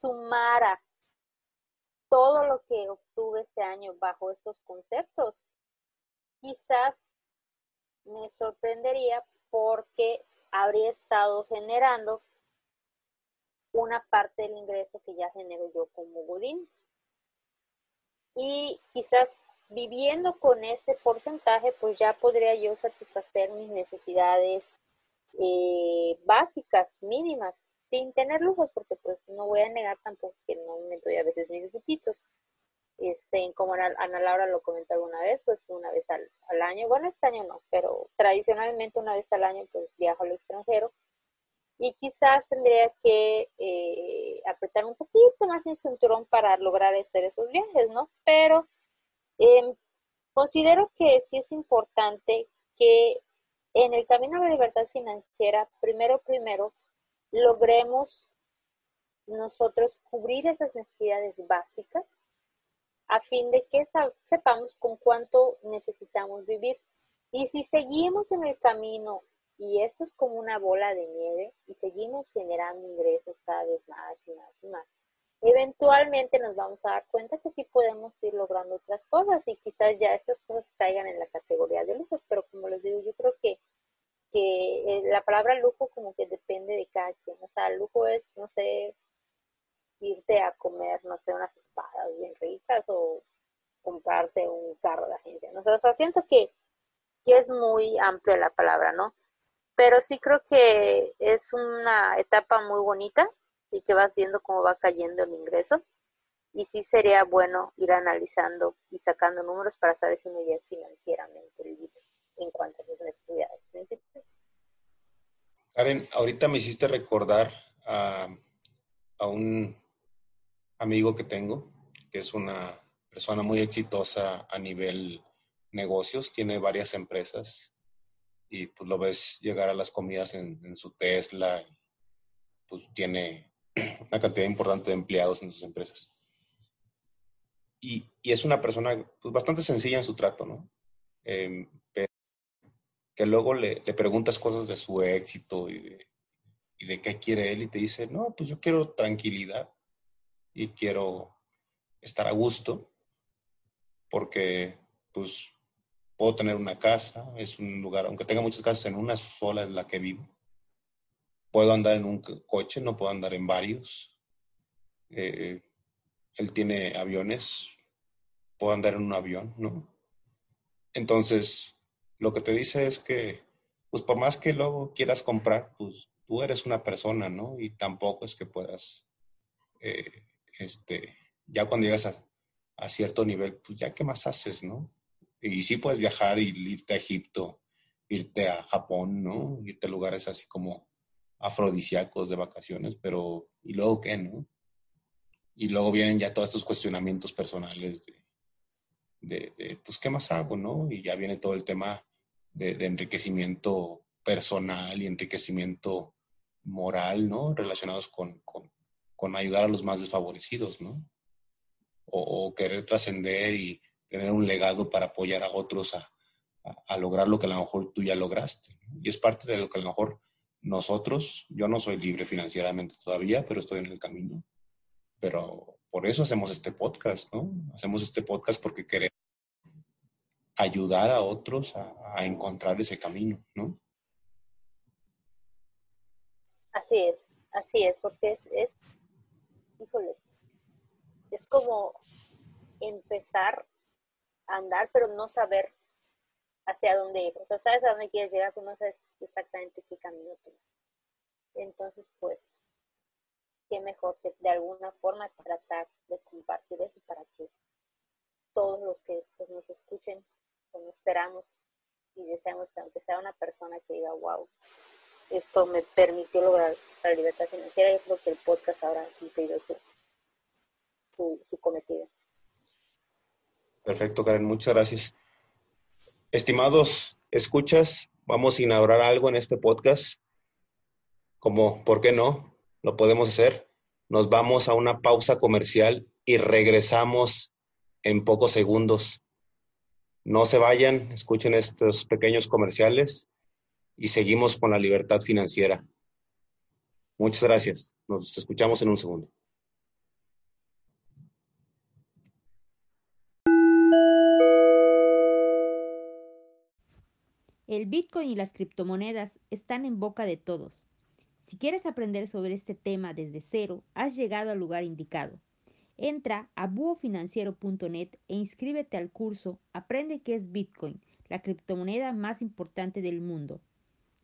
sumara todo lo que obtuve este año bajo estos conceptos, quizás me sorprendería porque habría estado generando una parte del ingreso que ya genero yo como Godín. Y quizás viviendo con ese porcentaje, pues ya podría yo satisfacer mis necesidades eh, básicas, mínimas, sin tener lujos, porque pues no voy a negar tampoco que no me doy a veces mis gustitos. Este, como Ana Laura lo comentó alguna vez, pues una vez al, año, bueno, este año no, pero tradicionalmente una vez al año pues viajo al extranjero y quizás tendría que eh, apretar un poquito más el cinturón para lograr hacer esos viajes, ¿no? Pero em, considero que sí es importante que en el camino a la libertad financiera, primero, primero, logremos nosotros cubrir esas necesidades básicas a fin de que sepamos con cuánto necesitamos vivir. Y si seguimos en el camino, y esto es como una bola de nieve, y seguimos generando ingresos cada vez más y más y más, eventualmente nos vamos a dar cuenta que sí podemos ir logrando otras cosas y quizás ya estas cosas caigan en la categoría de lujos, pero como les digo, yo creo que, que eh, la palabra lujo como que depende de cada quien, o sea, lujo es, no sé, irte a comer, no sé, unas espadas bien ricas o comprarte un carro de agencia. ¿no? O sea, siento que, que es muy amplia la palabra, ¿no? Pero sí creo que es una etapa muy bonita y que vas viendo cómo va cayendo el ingreso. Y sí sería bueno ir analizando y sacando números para saber si uno ya es financieramente libre en cuanto a sus necesidades. Karen, ahorita me hiciste recordar a, a un amigo que tengo, que es una persona muy exitosa a nivel negocios, tiene varias empresas y pues lo ves llegar a las comidas en, su Tesla, pues tiene *clears throat* una cantidad importante de empleados en sus empresas. Y, es una persona pues, bastante sencilla en su trato, ¿no? Em, que luego le, preguntas cosas de su éxito y de, y de qué quiere él y te dice, no, pues yo quiero tranquilidad y quiero estar a gusto porque pues puedo tener una casa, es un lugar, aunque tenga muchas casas, en una sola es la que vivo. Puedo andar en un coche, no puedo andar en varios. Eh, él tiene aviones, puedo andar en un avión, ¿no? Entonces, lo que te dice es que, pues por más que luego quieras comprar, pues tú eres una persona, ¿no? Y tampoco es que puedas eh, este, ya cuando llegas a, cierto nivel, pues ya qué más haces, ¿no? Y sí puedes viajar y irte a Egipto, irte a Japón, ¿no? Irte a lugares así como afrodisíacos de vacaciones, pero ¿y luego qué, no? Y luego vienen ya todos estos cuestionamientos personales de, de, pues, ¿qué más hago, no? Y ya viene todo el tema de, de enriquecimiento personal y enriquecimiento moral, ¿no? Relacionados con, con, con ayudar a los más desfavorecidos, ¿no? O, querer trascender y tener un legado para apoyar a otros a, lograr lo que a lo mejor tú ya lograste. Y es parte de lo que a lo mejor nosotros, yo no soy libre financieramente todavía, pero estoy en el camino. Pero por eso hacemos este podcast, ¿no? Hacemos este podcast porque queremos ayudar a otros a, encontrar ese camino, ¿no? Así es, así es, porque es, es, híjole, es como empezar a andar, pero no saber hacia dónde ir. O sea, sabes a dónde quieres llegar, pero no sabes exactamente qué camino tomar. Entonces, pues, qué mejor que de alguna forma tratar de compartir eso para que todos los que pues, nos escuchen, como pues, esperamos y deseamos que aunque sea una persona que diga, wow, esto me permitió lograr la libertad financiera, yo creo que el podcast habrá cumplido su, su, su cometido. Perfecto, Karen, muchas gracias. Estimados escuchas, vamos a inaugurar algo en este podcast. Como, ¿por qué no? Lo podemos hacer. Nos vamos a una pausa comercial y regresamos en pocos segundos. No se vayan, escuchen estos pequeños comerciales y seguimos con la libertad financiera. Muchas gracias. Nos escuchamos en un segundo. El Bitcoin y las criptomonedas están en boca de todos. Si quieres aprender sobre este tema desde cero, has llegado al lugar indicado. Entra a buofinanciero.net e inscríbete al curso Aprende qué es Bitcoin, la criptomoneda más importante del mundo.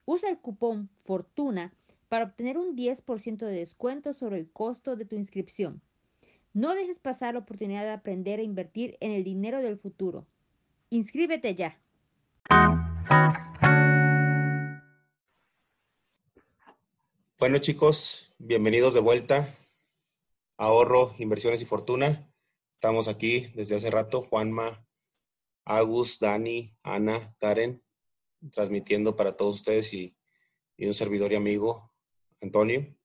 Usa el cupón Fortuna para obtener un 10% de descuento sobre el costo de tu inscripción. No dejes pasar la oportunidad de aprender a invertir en el dinero del futuro. Inscríbete ya. Bueno chicos, bienvenidos de vuelta Ahorro, Inversiones y Fortuna. Estamos aquí desde hace rato, Juanma, Agus, Dani, Ana, Karen, transmitiendo para todos ustedes y, y un servidor y amigo, Antonio.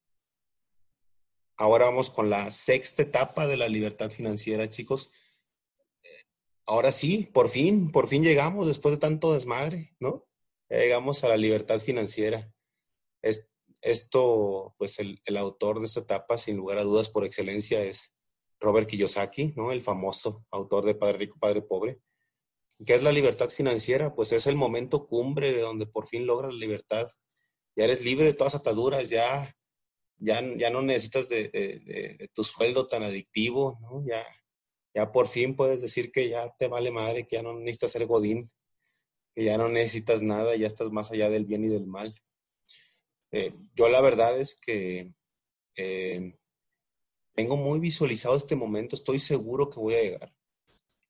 Ahora vamos con la sexta etapa de la libertad financiera, chicos. Ahora sí, por fin, por fin llegamos después de tanto desmadre, ¿no? llegamos a la libertad financiera. Esto, pues el, autor de esta etapa, sin lugar a dudas, por excelencia, es Robert Kiyosaki, ¿no? El famoso autor de Padre Rico, Padre Pobre. ¿Qué es la libertad financiera? Pues es el momento cumbre de donde por fin logras la libertad. Ya eres libre de todas ataduras, ya, ya, ya no necesitas de, tu sueldo tan adictivo. Ya, ya por fin puedes decir que ya te vale madre, que ya no necesitas ser godín, que ya no necesitas nada, ya estás más allá del bien y del mal. Eh, yo la verdad es que eh, tengo muy visualizado este momento, estoy seguro que voy a llegar.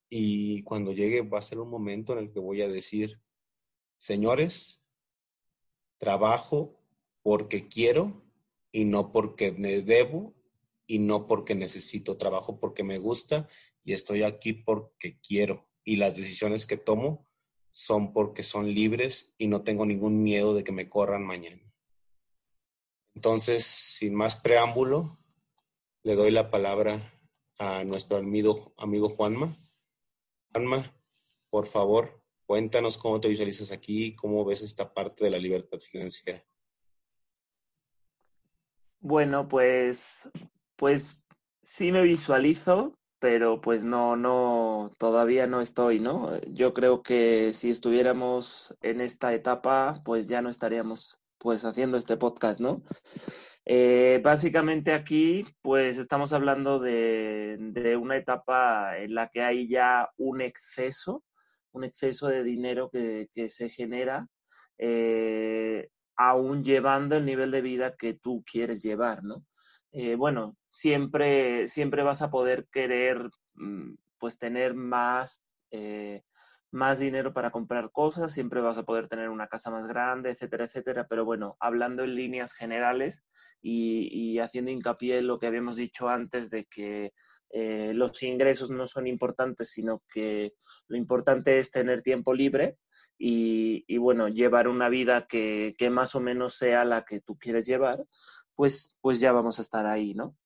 Y cuando llegue va a ser un momento en el que voy a decir, señores, trabajo porque quiero y no porque me debo y no porque necesito, trabajo porque me gusta y estoy aquí porque quiero. Y las decisiones que tomo son porque son libres y no tengo ningún miedo de que me corran mañana. Entonces, sin más preámbulo, le doy la palabra a nuestro amigo, Juanma. Juanma, por favor, cuéntanos cómo te visualizas aquí, cómo ves esta parte de la libertad financiera. Bueno, pues, pues sí me visualizo pero pues no, no, todavía no estoy, ¿no? Yo creo que si estuviéramos en esta etapa, pues ya no estaríamos pues haciendo este podcast, ¿no? Eh, básicamente aquí, pues estamos hablando de, una etapa en la que hay ya un exceso, un exceso de dinero que, se genera, eh, aún llevando el nivel de vida que tú quieres llevar, ¿no? Eh, bueno, siempre, siempre vas a poder querer mm, pues tener más, más dinero para comprar cosas, siempre vas a poder tener una casa más grande, etcétera, etcétera. Pero bueno, hablando en líneas generales y, haciendo hincapié en lo que habíamos dicho antes de que eh, los ingresos no son importantes, sino que lo importante es tener tiempo libre y, y bueno, llevar una vida que, que más o menos sea la que tú quieres llevar pues, pues ya vamos a estar ahí, ¿no?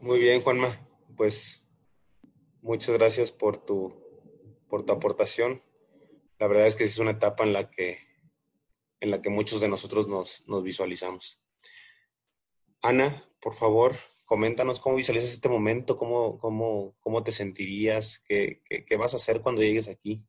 Muy bien, Juanma. Pues muchas gracias por tu, por tu aportación. La verdad es que es una etapa en la que en la que muchos de nosotros nos, nos visualizamos. Ana, por favor, coméntanos cómo visualizas este momento, cómo, cómo, cómo te sentirías, qué, qué, vas a hacer cuando llegues aquí.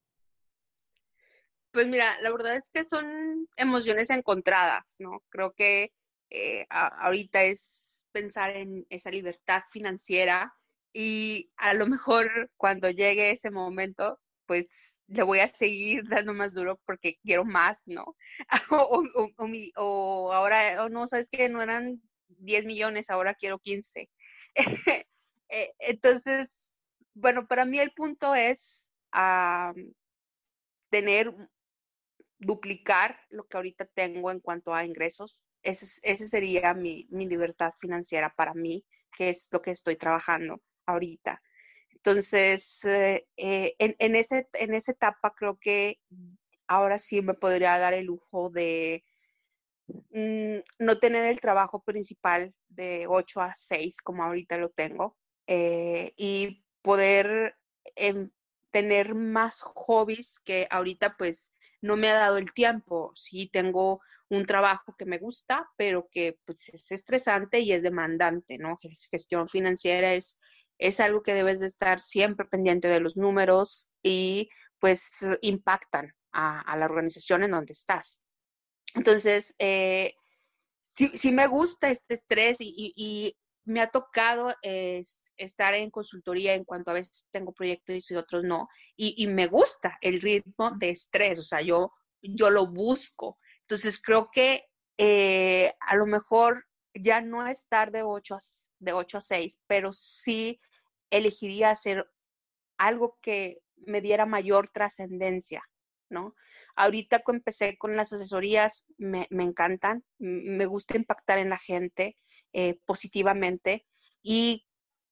Pues mira, la verdad es que son emociones encontradas, ¿no? Creo que eh, ahorita es pensar en esa libertad financiera y a lo mejor cuando llegue ese momento, pues le voy a seguir dando más duro porque quiero más, ¿no? *laughs* o, o, ahora, o no, sabes que no eran 10 millones, ahora quiero 15. *laughs* Eh, entonces, bueno, para mí el punto es tener, duplicar lo que ahorita tengo en cuanto a ingresos. Ese, ese sería mi, mi libertad financiera para mí, que es lo que estoy trabajando ahorita. Entonces, eh, eh, en, en, ese, en esa etapa creo que ahora sí me podría dar el lujo de mm, no tener el trabajo principal de 8 a 6 como ahorita lo tengo eh, y poder em, tener más hobbies que ahorita pues no me ha dado el tiempo. Sí tengo un trabajo que me gusta, pero que pues es estresante y es demandante, ¿no? Gestión financiera es es algo que debes de estar siempre pendiente de los números y pues impactan a, la organización en donde estás. Entonces, eh, sí, me gusta este estrés y, me ha tocado estar en consultoría en cuanto a veces tengo proyectos y otros no, y, me gusta el ritmo de estrés, o sea, yo, yo lo busco. Entonces, creo que eh, a lo mejor ya no estar de 8 a, de 8 a 6, pero sí elegiría hacer algo que me diera mayor trascendencia, ¿no? Ahorita que empecé con las asesorías, me, encantan, me gusta impactar en la gente eh, positivamente y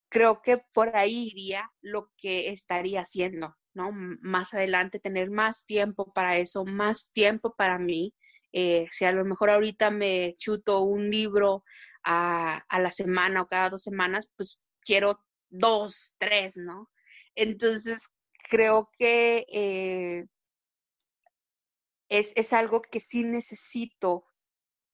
creo que por ahí iría lo que estaría haciendo, ¿no? Más adelante, tener más tiempo para eso, más tiempo para mí. Eh, si a lo mejor ahorita me chuto un libro a, a la semana o cada dos semanas, pues quiero dos, tres, ¿no? Entonces, creo que eh, es, algo que sí necesito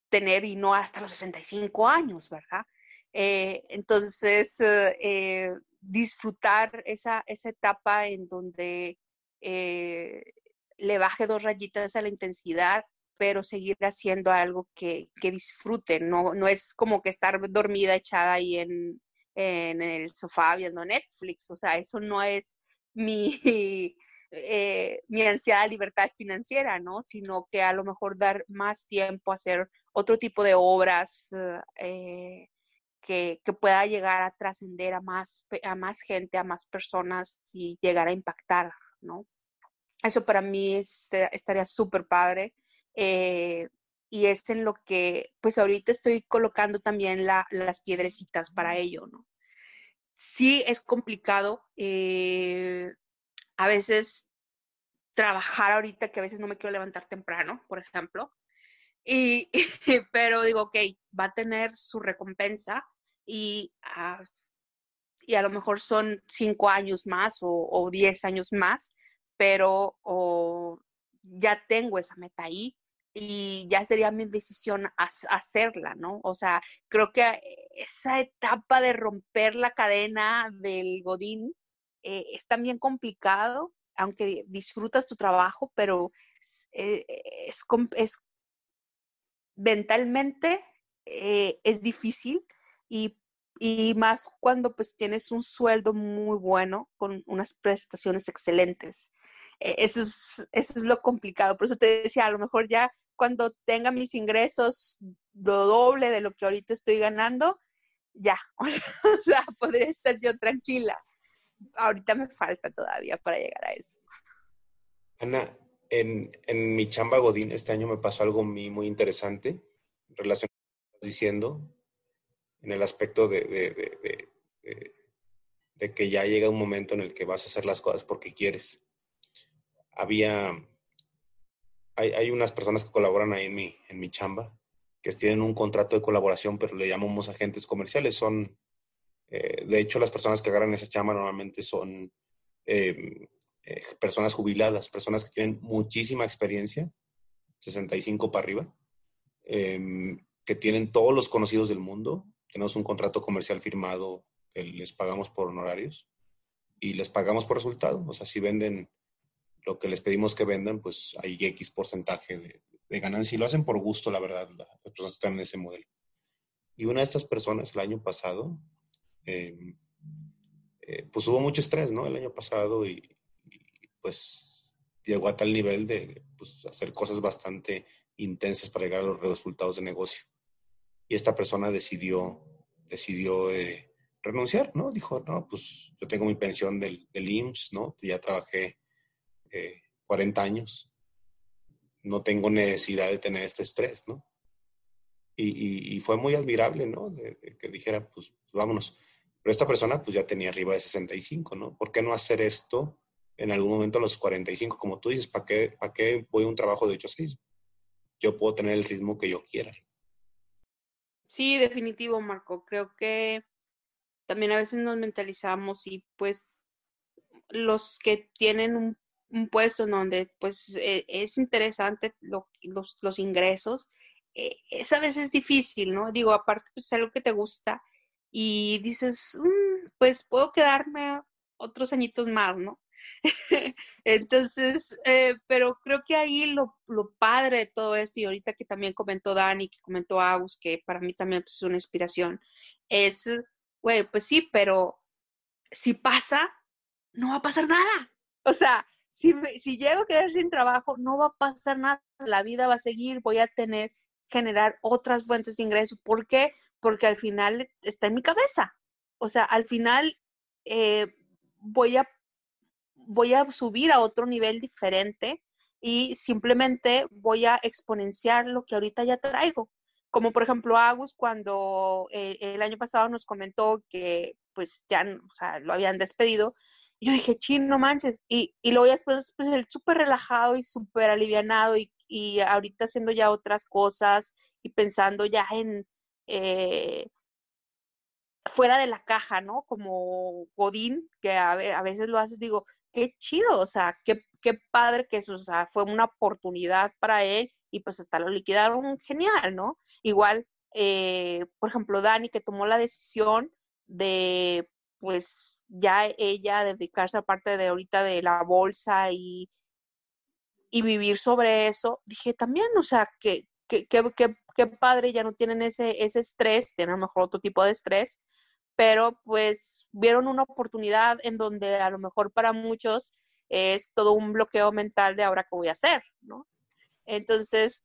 tener y no hasta los 65 años, ¿verdad? Eh, entonces, eh, disfrutar esa, esa, etapa en donde le baje dos rayitas a la intensidad, pero seguir haciendo algo que, que disfrute, no, no es como que estar dormida echada ahí en, en el sofá viendo Netflix. O sea, eso no es mi, *laughs* eh, mi ansiada libertad financiera, ¿no? Sino que a lo mejor dar más tiempo a hacer otro tipo de obras eh, que, que, pueda llegar a trascender a más, a más gente, a más personas y llegar a impactar, ¿no? Eso para mí estaría súper padre. Eh, y es en lo que pues ahorita estoy colocando también las piedrecitas para ello, ¿no? Sí es complicado, eh, a veces trabajar ahorita que a veces no me quiero levantar temprano, por ejemplo, y, *laughs* pero digo, ok, va a tener su recompensa y, ah, y a lo mejor son cinco años más o, o diez años más, pero ya tengo esa meta ahí y ya sería mi decisión hacerla, ¿no? O sea, creo que esa etapa de romper la cadena del Godín eh, es también complicado, aunque disfrutas tu trabajo, pero eh, es, es, mentalmente eh, es difícil y, y, más cuando pues tienes un sueldo muy bueno con unas prestaciones excelentes. Eso es, eso es lo complicado. Por eso te decía, a lo mejor ya cuando tenga mis ingresos lo doble de lo que ahorita estoy ganando, ya, *laughs* o sea, podría estar yo tranquila. Ahorita me falta todavía para llegar a eso. Ana, en, en mi chamba Godín este año me pasó algo muy, muy interesante relacionado con lo que estás diciendo, en el aspecto de, de, de, de, que ya llega un momento en el que vas a hacer las cosas porque quieres. Había hay, unas personas que colaboran ahí en mi, en mi chamba, que tienen un contrato de colaboración, pero le llamamos agentes comerciales. Son, eh, de hecho, las personas que agarran esa chamba normalmente son em, eh, personas jubiladas, personas que tienen muchísima experiencia, 65 para arriba, em, que tienen todos los conocidos del mundo. Tenemos un contrato comercial firmado les pagamos por honorarios y les pagamos por resultado. O sea, si venden lo que les pedimos que vendan, pues hay X porcentaje de, de ganancia y lo hacen por gusto, la verdad, las personas están en ese modelo. Y una de estas personas el año pasado, em, eh, pues hubo mucho estrés, ¿no? El año pasado y, pues llegó a tal nivel de pues, hacer cosas bastante intensas para llegar a los resultados de negocio. Y esta persona decidió, decidió eh, renunciar, ¿no? Dijo, no, pues yo tengo mi pensión del, del IMSS, ¿no? Ya trabajé 40 eh, años, no tengo necesidad de tener este estrés, ¿no? Y, fue muy admirable, ¿no? que dijera, pues, vámonos. Pero esta persona, pues ya tenía arriba de 65, ¿no? ¿Por qué no hacer esto en algún momento a los 45? Como tú dices, ¿para qué, para qué voy a un trabajo de 8 a 6? Yo puedo tener el ritmo que yo quiera. Sí, definitivo, Marco. Creo que también a veces nos mentalizamos y pues los que tienen un un puesto en donde pues eh, es interesante los, los, ingresos, eh, es difícil, ¿no? Digo, aparte pues es algo que te gusta y dices, mm, pues puedo quedarme otros añitos más, ¿no? *laughs* Entonces, eh, pero creo que ahí lo, lo, padre de todo esto, y ahorita que también comentó Dani, que comentó Agus, que para mí también pues, es una inspiración, es, güey, pues sí, pero si pasa, no va a pasar nada. O sea, si, si llego a quedar sin trabajo, no va a pasar nada, la vida va a seguir, voy a tener, generar otras fuentes de ingreso. ¿Por qué? Porque al final está en mi cabeza. O sea, al final eh, voy, a, voy a subir a otro nivel diferente y simplemente voy a exponenciar lo que ahorita ya traigo. Como por ejemplo Agus cuando eh, el año pasado nos comentó que pues ya o sea, lo habían despedido, yo dije, chin, no manches. Y, y luego después, pues, él súper relajado y súper alivianado y, y ahorita haciendo ya otras cosas y pensando ya en eh, fuera de la caja, ¿no? Como Godín, que a, a, veces lo haces, digo, qué chido, o sea, qué, qué padre que eso, o sea, fue una oportunidad para él y pues hasta lo liquidaron genial, ¿no? Igual, eh, por ejemplo, Dani, que tomó la decisión de, pues, ya ella dedicarse aparte de ahorita de la bolsa y, y vivir sobre eso, dije también, o sea, que, que, que, padre, ya no tienen ese, ese estrés, tienen a lo mejor otro tipo de estrés, pero pues vieron una oportunidad en donde a lo mejor para muchos es todo un bloqueo mental de ahora qué voy a hacer, ¿no? Entonces,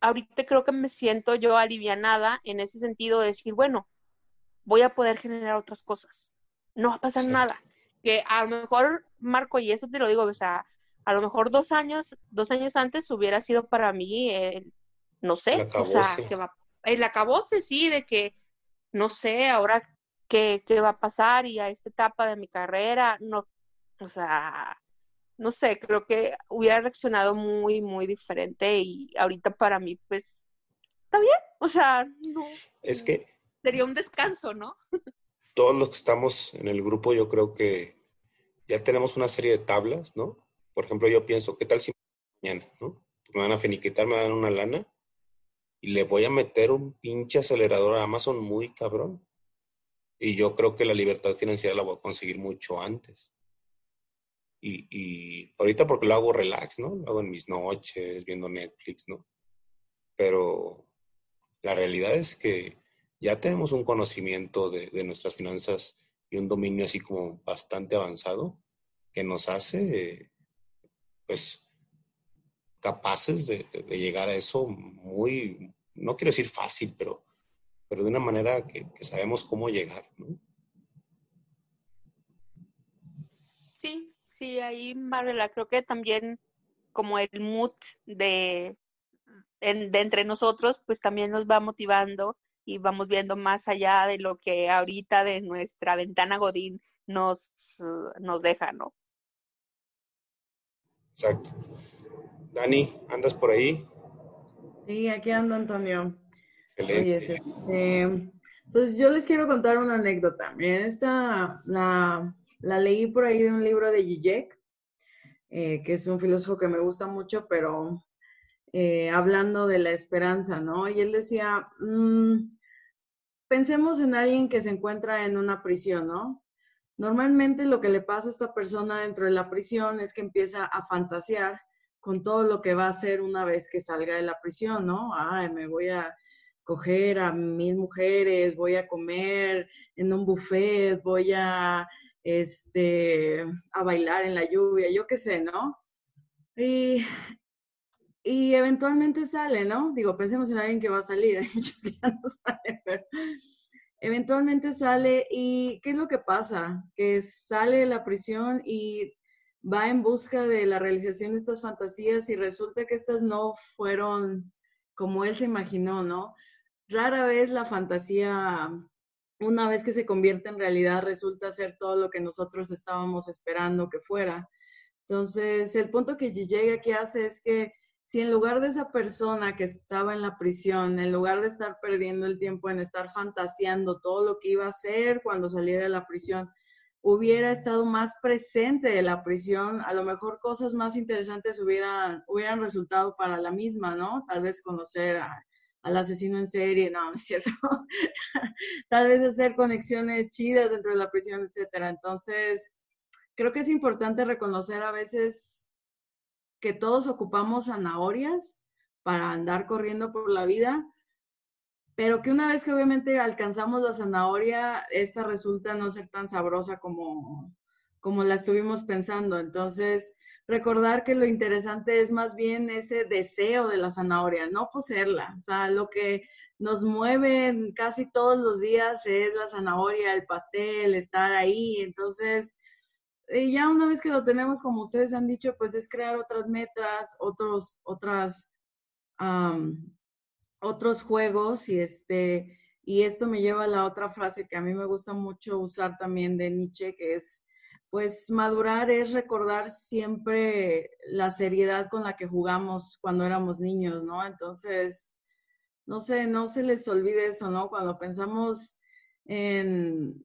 ahorita creo que me siento yo alivianada en ese sentido de decir, bueno, voy a poder generar otras cosas no va a pasar nada. Que a lo mejor, Marco, y eso te lo digo, o sea, a lo mejor dos años, dos años antes hubiera sido para mí, no sé, o sea, que va, el acabose, sí, de que, no sé, ahora qué, qué va a pasar y a esta etapa de mi carrera, no, o sea, no sé, creo que hubiera reaccionado muy, muy diferente y ahorita para mí, pues, está bien, o sea, no. Es que... Sería un descanso, ¿no? Todos los que estamos en el grupo, yo creo que ya tenemos una serie de tablas, ¿no? Por ejemplo, yo pienso, ¿qué tal si mañana, ¿no? Me van a finiquitar, me dan una lana y le voy a meter un pinche acelerador a Amazon muy cabrón. Y yo creo que la libertad financiera la voy a conseguir mucho antes. Y, y ahorita porque lo hago relax, ¿no? Lo hago en mis noches, viendo Netflix, ¿no? Pero la realidad es que ya tenemos un conocimiento de, nuestras finanzas y un dominio así como bastante avanzado que nos hace, pues, capaces de, llegar a eso muy, no quiero decir fácil, pero, pero de una manera que, sabemos cómo llegar, ¿no? Sí, sí, ahí, Marela, creo que también como el mood de, de entre nosotros, pues también nos va motivando y vamos viendo más allá de lo que ahorita de nuestra ventana Godín nos, nos deja, ¿no? Exacto. Dani, ¿andas por ahí? Sí, aquí ando, Antonio. Excelente. Este, pues yo les quiero contar una anécdota. Miren, esta la, la leí por ahí de un libro de Zizek, eh, que es un filósofo que me gusta mucho, pero eh, hablando de la esperanza, ¿no? Y él decía, mm, pensemos en alguien que se encuentra en una prisión, ¿no? Normalmente lo que le pasa a esta persona dentro de la prisión es que empieza a fantasear con todo lo que va a hacer una vez que salga de la prisión, ¿no? Ay, me voy a coger a mil mujeres, voy a comer en un buffet, voy a, este, a bailar en la lluvia, yo qué sé, ¿no? Y, y eventualmente sale, ¿no? Digo, pensemos en alguien que va a salir, *laughs* hay muchos que ya no salen, pero eventualmente sale y ¿qué es lo que pasa? Que sale de la prisión y va en busca de la realización de estas fantasías y resulta que estas no fueron como él se imaginó, ¿no? Rara vez la fantasía, una vez que se convierte en realidad, resulta ser todo lo que nosotros estábamos esperando que fuera. Entonces, el punto que llega aquí hace es que si en lugar de esa persona que estaba en la prisión, en lugar de estar perdiendo el tiempo en estar fantaseando todo lo que iba a hacer cuando saliera de la prisión, hubiera estado más presente de la prisión, a lo mejor cosas más interesantes hubieran, resultado para la misma, ¿no? Tal vez conocer al asesino en serie, no, no es cierto. *laughs* Tal vez hacer conexiones chidas dentro de la prisión, etcétera. Entonces, creo que es importante reconocer a veces que todos ocupamos zanahorias para andar corriendo por la vida, pero que una vez que obviamente alcanzamos la zanahoria, esta resulta no ser tan sabrosa como, como la estuvimos pensando. Entonces, recordar que lo interesante es más bien ese deseo de la zanahoria, no poseerla. O sea, lo que nos mueve casi todos los días es la zanahoria, el pastel, estar ahí. Entonces, eh, ya una vez que lo tenemos, como ustedes han dicho, pues es crear otras metas, otros, otras otros juegos y este y esto me lleva a la otra frase que a mí me gusta mucho usar también de Nietzsche, que es, pues madurar es recordar siempre la seriedad con la que jugamos cuando éramos niños, ¿no? Entonces, no sé, no se les olvide eso, ¿no? Cuando pensamos en,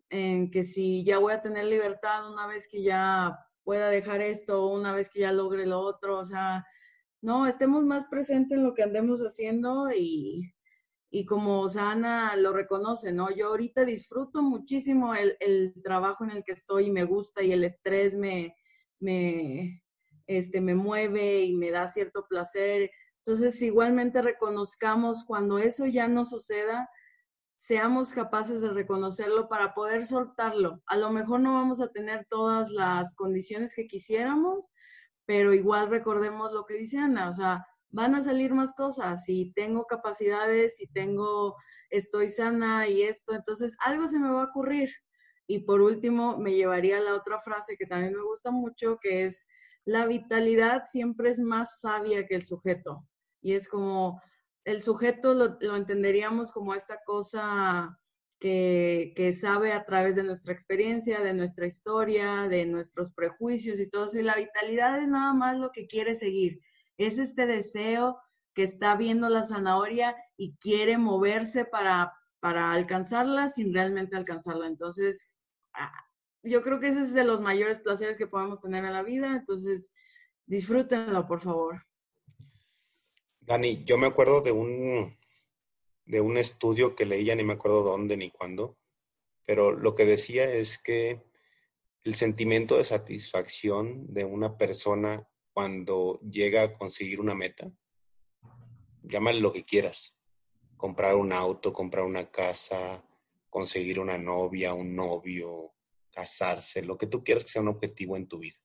que si ya voy a tener libertad una vez que ya pueda dejar esto, una vez que ya logre lo otro, o sea, no, estemos más presentes en lo que andemos haciendo y, y como Sana lo reconoce, ¿no? Yo ahorita disfruto muchísimo el, el, trabajo en el que estoy y me gusta y el estrés me, me, este, me mueve y me da cierto placer. Entonces, igualmente reconozcamos cuando eso ya no suceda, seamos capaces de reconocerlo para poder soltarlo. A lo mejor no vamos a tener todas las condiciones que quisiéramos, pero igual recordemos lo que dice Ana, o sea, van a salir más cosas, si tengo capacidades, si tengo, estoy sana y esto, entonces algo se me va a ocurrir. Y por último, me llevaría a la otra frase que también me gusta mucho, que es, la vitalidad siempre es más sabia que el sujeto. Y es como, el sujeto lo, entenderíamos como esta cosa que, sabe a través de nuestra experiencia, de nuestra historia, de nuestros prejuicios y todo eso. Y la vitalidad es nada más lo que quiere seguir. Es este deseo que está viendo la zanahoria y quiere moverse para, para alcanzarla sin realmente alcanzarla. Entonces, ah, yo creo que ese es de los mayores placeres que podemos tener en la vida. Entonces, disfrútenlo, por favor. Dani, yo me acuerdo de un, de un estudio que leía, ni me acuerdo dónde ni cuándo, pero lo que decía es que el sentimiento de satisfacción de una persona cuando llega a conseguir una meta, llámale lo que quieras, comprar un auto, comprar una casa, conseguir una novia, un novio, casarse, lo que tú quieras que sea un objetivo en tu vida.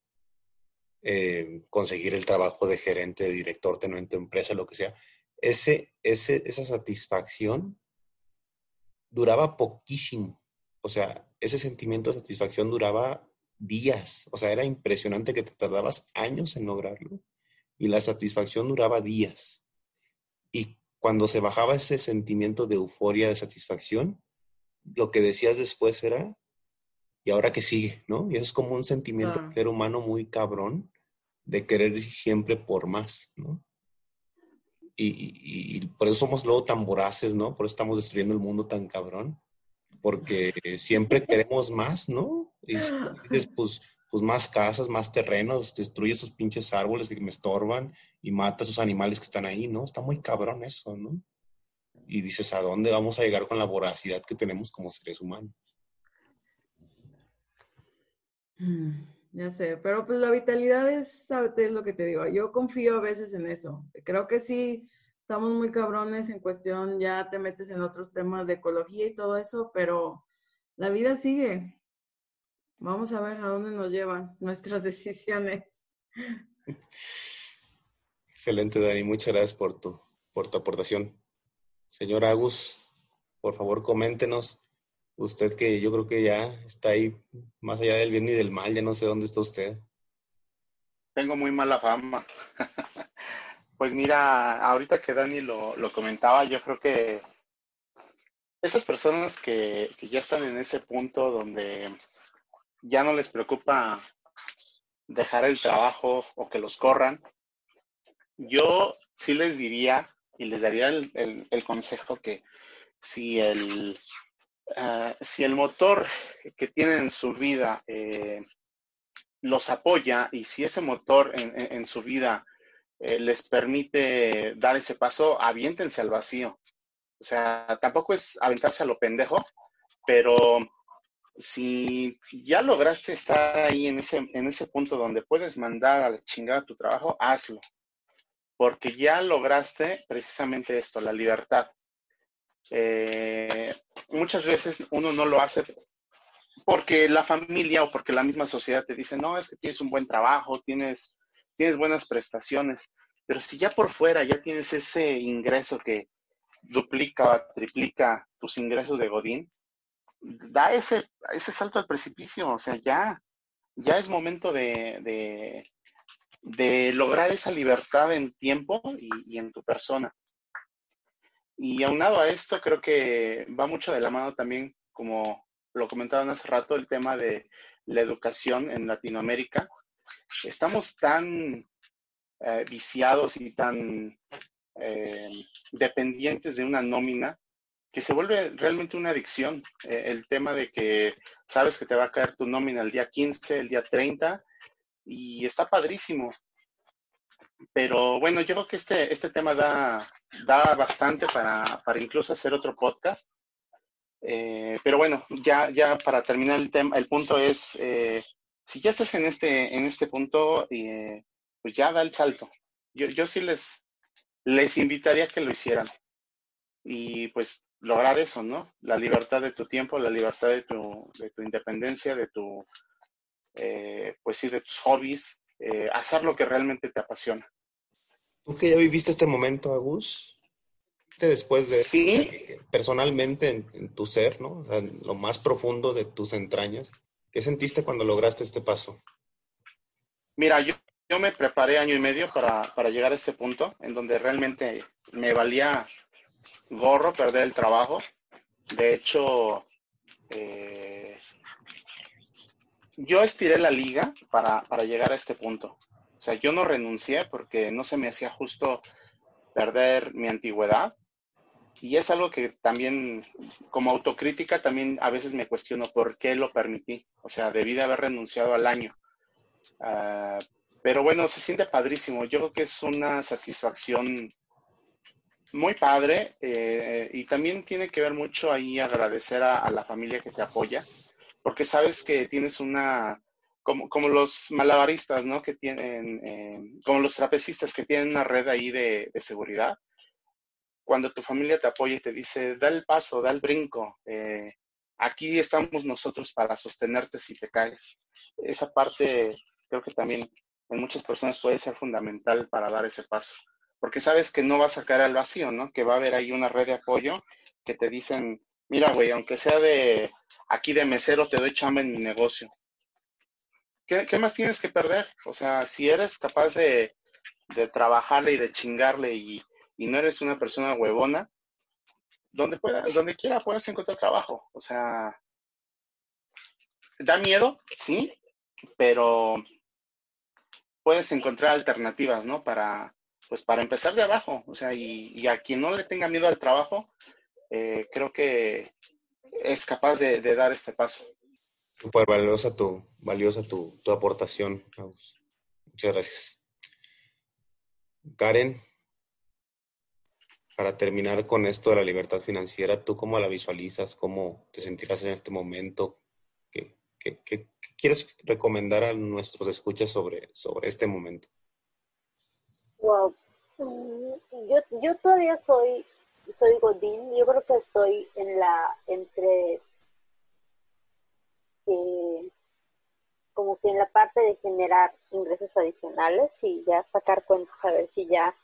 Eh, conseguir el trabajo de gerente, de director, tener en tu empresa, lo que sea ese, ese, esa satisfacción duraba poquísimo. O sea, ese sentimiento de satisfacción duraba días. O sea, era impresionante que te tardabas años en lograrlo y la satisfacción duraba días. Y cuando se bajaba ese sentimiento de euforia, de satisfacción, lo que decías después era, ¿y ahora qué sigue? ¿No? Y eso es como un sentimiento del ser humano muy cabrón de querer ir siempre por más, ¿no? y, por eso somos luego tan voraces, ¿no? Por eso estamos destruyendo el mundo tan cabrón, porque siempre queremos más, ¿no? Y dices, *laughs* pues, pues más casas, más terrenos, destruye esos pinches árboles que me estorban y mata a esos animales que están ahí, ¿no? Está muy cabrón eso, ¿no? Y dices, ¿a dónde vamos a llegar con la voracidad que tenemos como seres humanos? Mm, ya sé, pero pues la vitalidad es, lo que te digo. Yo confío a veces en eso. Creo que sí, estamos muy cabrones en cuestión, ya te metes en otros temas de ecología y todo eso, pero la vida sigue. Vamos a ver a dónde nos llevan *laughs* nuestras decisiones. Excelente, Dani. Muchas gracias por tu, por tu aportación. Señor Agus, por favor, coméntenos. Usted que yo creo que ya está ahí más allá del bien y del mal, ya no sé dónde está usted. Tengo muy mala fama. *laughs* pues mira, ahorita que Dani lo, lo comentaba, yo creo que esas personas que, que ya están en ese punto donde ya no les preocupa dejar el trabajo o que los corran, yo sí les diría y les daría el, consejo que si el, ah, si el motor que tienen en su vida eh, los apoya y si ese motor en, su vida eh, les permite dar ese paso, aviéntense al vacío. O sea, tampoco es aventarse a lo pendejo, pero si ya lograste estar ahí en ese, en ese punto donde puedes mandar a la chingada tu trabajo, hazlo. Porque ya lograste precisamente esto, la libertad. Eh, muchas veces uno no lo hace porque la familia o porque la misma sociedad te dice, no, es que tienes un buen trabajo, tienes, tienes buenas prestaciones. Pero si ya por fuera ya tienes ese ingreso que duplica o triplica tus ingresos de Godín, da ese, ese salto al precipicio, o sea, ya, ya es momento de, de, lograr esa libertad en tiempo y, en tu persona. Y aunado a esto, creo que va mucho de la mano también, como lo comentaban hace rato, el tema de la educación en Latinoamérica. Estamos tan eh, viciados y tan eh, dependientes de una nómina que se vuelve realmente una adicción. Eh, el tema de que sabes que te va a caer tu nómina el día 15, el día 30, y está padrísimo. Pero bueno, yo creo que este, este tema da, da bastante para, para incluso hacer otro podcast. Eh, pero bueno, ya, ya para terminar el tema, el punto es, eh, si ya estás en este, en este punto, pues ya da el salto. Yo, yo sí les, les invitaría que lo hicieran. Y pues lograr eso, ¿no? La libertad de tu tiempo, la libertad de tu, de tu independencia, de tu, eh, pues sí, de tus hobbies, eh, hacer lo que realmente te apasiona. ¿Tú que ya viviste este momento, Agus? Después de, ¿Sí? personalmente en, tu ser, ¿no? O sea, lo más profundo de tus entrañas, ¿qué sentiste cuando lograste este paso? Mira, yo, yo me preparé año y medio para, para llegar a este punto en donde realmente me valía gorro perder el trabajo. De hecho, eh, yo estiré la liga para, para, llegar a este punto. O sea, yo no renuncié porque no se me hacía justo perder mi antigüedad. Y es algo que también, como autocrítica, también a veces me cuestiono por qué lo permití. O sea, debí de haber renunciado al año. Ah, pero bueno, se siente padrísimo. Yo creo que es una satisfacción muy padre eh, y también tiene que ver mucho ahí agradecer a, la familia que te apoya, porque sabes que tienes una, como, como los malabaristas, ¿no? Que tienen, eh, como los trapecistas que tienen una red ahí de, seguridad. Cuando tu familia te apoya y te dice, da el paso, da el brinco, eh, aquí estamos nosotros para sostenerte si te caes. Esa parte creo que también en muchas personas puede ser fundamental para dar ese paso porque sabes que no vas a caer al vacío, ¿no? Que va a haber ahí una red de apoyo que te dicen, mira, güey, aunque sea de aquí de mesero, te doy chamba en mi negocio. ¿Qué, más tienes que perder? O sea, si eres capaz de, trabajarle y de chingarle y, no eres una persona huevona, donde, pueda, donde quiera puedes encontrar trabajo. O sea, da miedo, sí, pero puedes encontrar alternativas, ¿no? Para, pues para empezar de abajo, o sea, y, a quien no le tenga miedo al trabajo, eh, creo que es capaz de, dar este paso. Súper valiosa tu, valiosa tu, tu aportación, Muchas gracias. Karen, para terminar con esto de la libertad financiera, ¿tú cómo la visualizas? ¿Cómo te sentirás en este momento? ¿Qué, quieres recomendar a nuestros escuchas sobre, sobre este momento? Wow. Mm, yo, yo todavía soy, soy Godín. Yo creo que estoy en la, entre, eh, como que en la parte de generar ingresos adicionales y ya sacar cuentas a ver si ya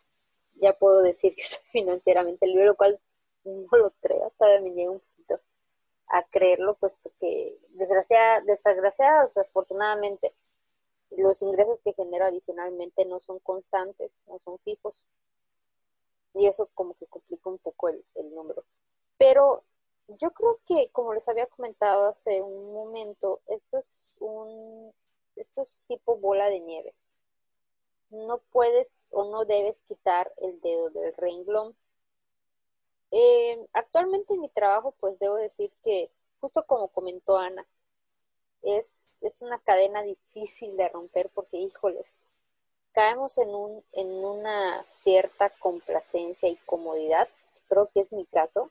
ya puedo decir que *laughs* soy financieramente libre, lo cual no lo creo, todavía me llega un poquito a creerlo, pues porque desgraciada, desgraciada, desafortunadamente, los ingresos que genero adicionalmente no son constantes, no son fijos. Y eso como que complica un poco el, el número. Pero yo creo que, como les había comentado hace un momento, esto es un, esto es tipo bola de nieve no puedes o no debes quitar el dedo del renglón. Eh, actualmente en mi trabajo, pues debo decir que, justo como comentó Ana, es, es una cadena difícil de romper porque, híjoles, caemos en, un, en una cierta complacencia y comodidad. Creo que es mi caso.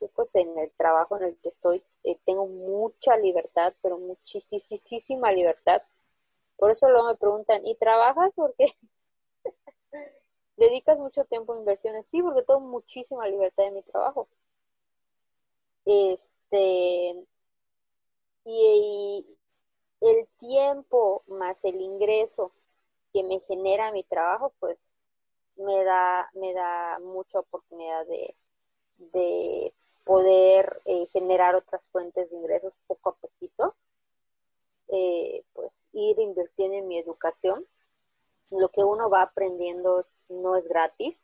Yo, pues en el trabajo en el que estoy eh, tengo mucha libertad, pero muchísima libertad por eso luego me preguntan, ¿y trabajas? Porque *laughs* dedicas mucho tiempo a inversiones. Sí, porque tengo muchísima libertad en mi trabajo. Este, y, el tiempo más el ingreso que me genera mi trabajo, pues me da, me da mucha oportunidad de, de poder eh, generar otras fuentes de ingresos poco a poquito eh, pues ir invirtiendo en mi educación. Lo que uno va aprendiendo no es gratis.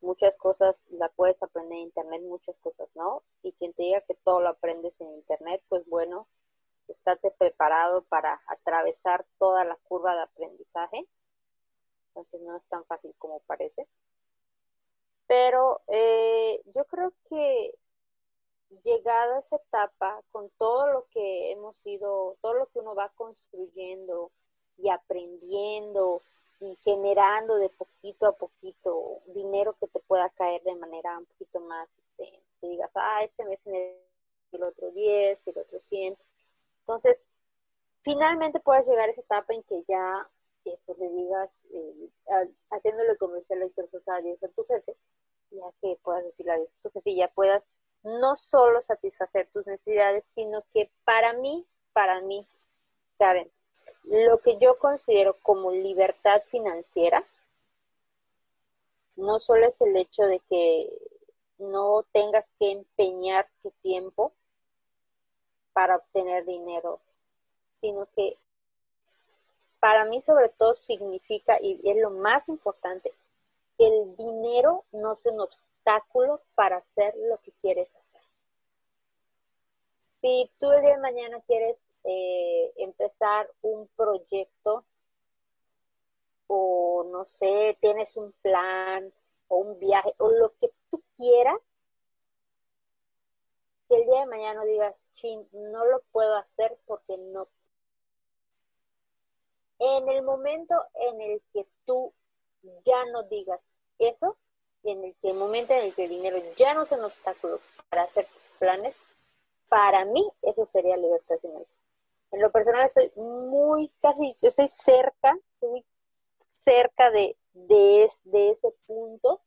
Muchas cosas la puedes aprender en internet, muchas cosas no. Y quien te diga que todo lo aprendes en internet, pues bueno, estate preparado para atravesar toda la curva de aprendizaje. Entonces no es tan fácil como parece. Pero eh, yo creo que llegada a esa etapa, con todo lo que hemos ido, todo lo que uno va construyendo y aprendiendo y generando de poquito a poquito dinero que te pueda caer de manera un poquito más, este, que digas, ah, este mes el otro 10, el otro 100. Entonces, finalmente puedes llegar a esa etapa en que ya eh, pues le digas, eh, haciéndole comercial a a tu jefe, ya que puedas decirle a tu jefe y ya puedas no solo satisfacer tus necesidades, sino que para mí, para mí, Karen, lo que yo considero como libertad financiera, no solo es el hecho de que no tengas que empeñar tu tiempo para obtener dinero, sino que para mí sobre todo significa, y es lo más importante, que el dinero no se nos obstáculo para hacer lo que quieres hacer. Si tú el día de mañana quieres eh, empezar un proyecto o no sé, tienes un plan o un viaje o lo que tú quieras, que el día de mañana digas, chin, no lo puedo hacer porque no. En el momento en el que tú ya no digas eso, en el, que, el momento en el que el dinero ya no es un obstáculo para hacer planes, para mí eso sería libertad financiera. En lo personal estoy muy, casi, estoy cerca, estoy cerca de, de, de ese punto,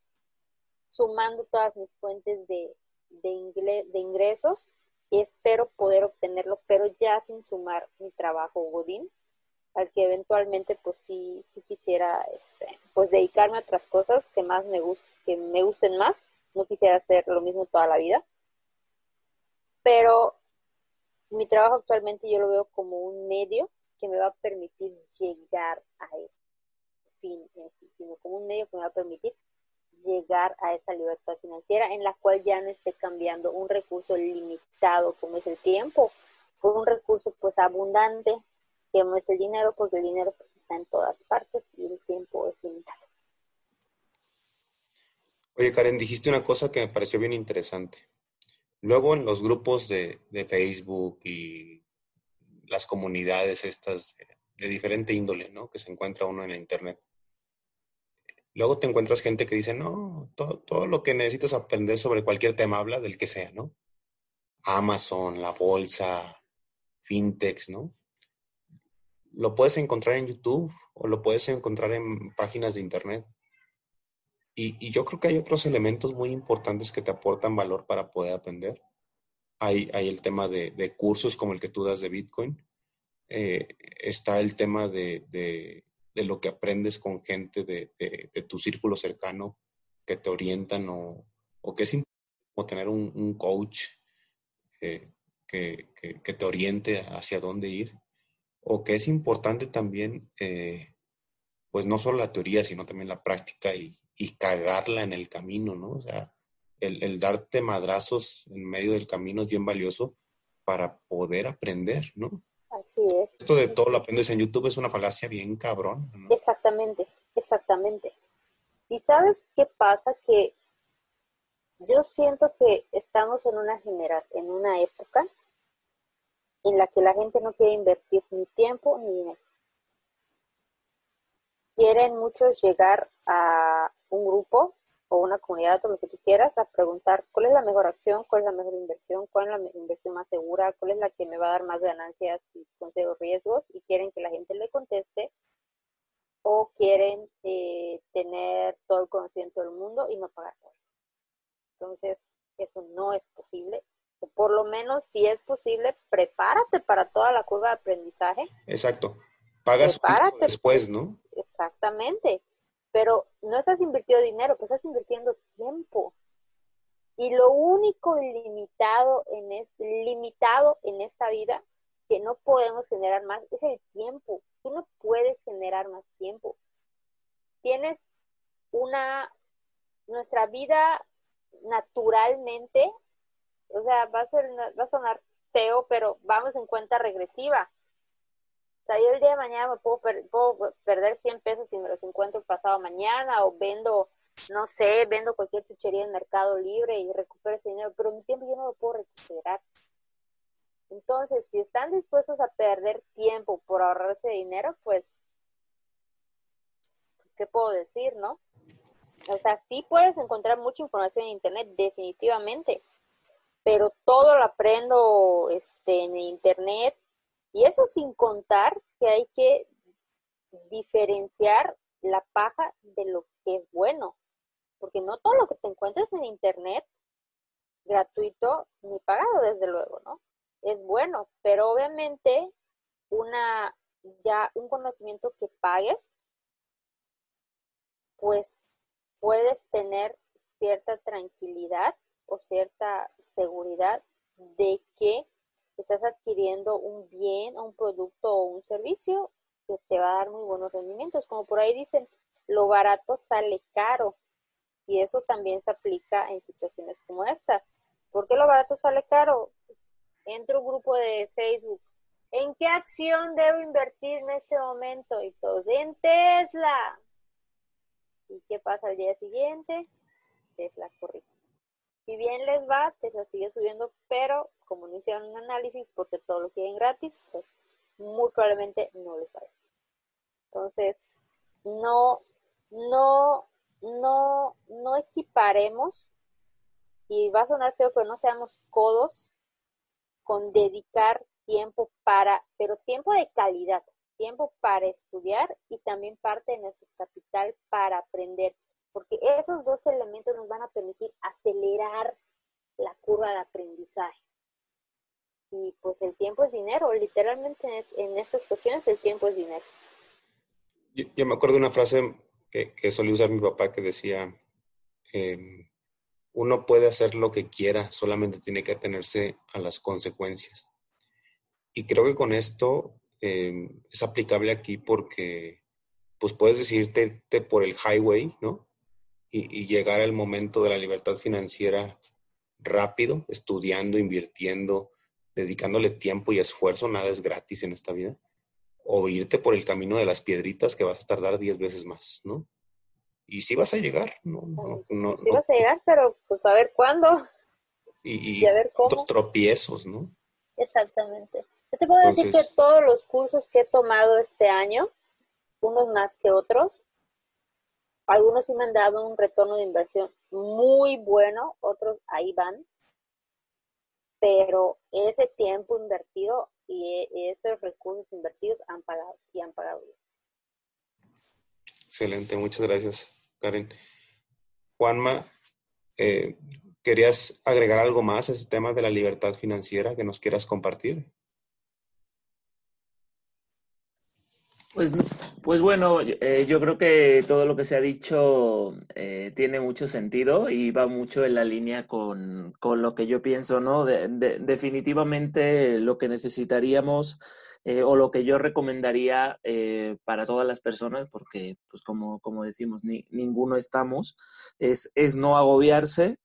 sumando todas mis fuentes de, de, de ingresos y espero poder obtenerlo, pero ya sin sumar mi trabajo Godín, al que eventualmente pues sí, sí quisiera este, pues dedicarme a otras cosas que más me gusten, que me gusten más. No quisiera hacer lo mismo toda la vida. Pero mi trabajo actualmente yo lo veo como un medio que me va a permitir llegar a ese fin, sino como un medio que me va a permitir llegar a esa libertad financiera en la cual ya no esté cambiando un recurso limitado como es el tiempo por un recurso pues abundante no es el dinero, porque el dinero está en todas partes y el tiempo es limitado. Oye, Karen, dijiste una cosa que me pareció bien interesante. Luego en los grupos de, Facebook y las comunidades estas de, diferente índole, ¿no? Que se encuentra uno en la internet. Luego te encuentras gente que dice, no, todo, todo lo que necesitas aprender sobre cualquier tema, habla del que sea, ¿no? Amazon, la bolsa, fintechs, ¿no? Lo puedes encontrar en YouTube o lo puedes encontrar en páginas de internet. Y, yo creo que hay otros elementos muy importantes que te aportan valor para poder aprender. Hay, hay el tema de, cursos como el que tú das de Bitcoin. Eh, está el tema de, lo que aprendes con gente de, tu círculo cercano que te orientan o, que es importante tener un, coach eh, que, te oriente hacia dónde ir. O que es importante también, eh, pues no solo la teoría, sino también la práctica y, y cagarla en el camino, ¿no? O sea, el, darte madrazos en medio del camino es bien valioso para poder aprender, ¿no? Así es. Esto de todo lo aprendes en YouTube es una falacia bien cabrón. ¿no? Exactamente, exactamente. ¿Y sabes qué pasa? Que yo siento que estamos en una generación, en una época en la que la gente no quiere invertir ni tiempo ni dinero. Quieren mucho llegar a un grupo o una comunidad o lo que tú quieras a preguntar cuál es la mejor acción, cuál es la mejor inversión, cuál es la inversión más segura, cuál es la que me va a dar más ganancias y con riesgos y quieren que la gente le conteste o quieren eh, tener todo el conocimiento del mundo y no pagar Entonces, eso no es posible. O por lo menos, si es posible, prepárate para toda la curva de aprendizaje. Exacto. Pagas después, ¿no? Exactamente pero no estás invirtiendo dinero, pues estás invirtiendo tiempo. Y lo único limitado en, este, limitado en esta vida que no podemos generar más es el tiempo. Tú no puedes generar más tiempo. Tienes una, nuestra vida naturalmente, o sea, va a, ser, va a sonar feo, pero vamos en cuenta regresiva sea, yo el día de mañana me puedo, perder 100 pesos si me los encuentro pasado mañana o vendo, no sé, vendo cualquier chuchería en Mercado Libre y recupero ese dinero, pero mi tiempo yo no lo puedo recuperar. Entonces, si están dispuestos a perder tiempo por ahorrarse dinero, pues, ¿qué puedo decir, no? O sea, sí puedes encontrar mucha información en Internet, definitivamente, pero todo lo aprendo este, en Internet y eso sin contar que hay que diferenciar la paja de lo que es bueno, porque no todo lo que te encuentres en internet gratuito ni pagado desde luego, ¿no? Es bueno, pero obviamente una ya un conocimiento que pagues pues puedes tener cierta tranquilidad o cierta seguridad de que estás adquiriendo un bien o un producto o un servicio que te va a dar muy buenos rendimientos. Como por ahí dicen, lo barato sale caro. Y eso también se aplica en situaciones como esta. ¿Por qué lo barato sale caro? Entro un grupo de Facebook. ¿En qué acción debo invertir en este momento? Y todos, en Tesla. ¿Y qué pasa al día siguiente? Tesla corrige. Si bien les va, Tesla sigue subiendo, pero como no hicieron un análisis porque todo lo quieren gratis, pues muy probablemente no les vaya. Entonces, no, no, no, no equiparemos, y va a sonar feo, pero no seamos codos con dedicar tiempo para, pero tiempo de calidad, tiempo para estudiar y también parte de nuestro capital para aprender porque esos dos elementos nos van a permitir acelerar la curva de aprendizaje. Y pues el tiempo es dinero, literalmente en estas cuestiones el tiempo es dinero. Yo, me acuerdo de una frase que, solía usar mi papá que decía, em, uno puede hacer lo que quiera, solamente tiene que atenerse a las consecuencias. Y creo que con esto em, es aplicable aquí porque pues puedes decidirte por el highway, ¿no? Y, llegar al momento de la libertad financiera rápido, estudiando, invirtiendo, dedicándole tiempo y esfuerzo, nada es gratis en esta vida, o irte por el camino de las piedritas que vas a tardar 10 veces más, ¿no? Y sí vas a llegar, ¿no? no, sí vas a llegar, pero pues a ver cuándo. Y, a ver cómo. tropiezos, ¿no? Exactamente. Yo te puedo decir que todos los cursos que he tomado este año, unos más que otros, algunos sí me han dado un retorno de inversión muy bueno, otros ahí van, pero ese tiempo invertido y esos recursos invertidos han pagado y han pagado bien. Excelente, muchas gracias, Karen. Juanma, eh, ¿querías agregar algo más a ese tema de la libertad financiera que nos quieras compartir? Pues, pues bueno, eh, yo creo que todo lo que se ha dicho eh, tiene mucho sentido y va mucho en la línea con, lo que yo pienso, ¿no? definitivamente lo que necesitaríamos eh, o lo que yo recomendaría para todas las personas, porque pues como, como decimos, ni, ninguno estamos, es, es no agobiarse,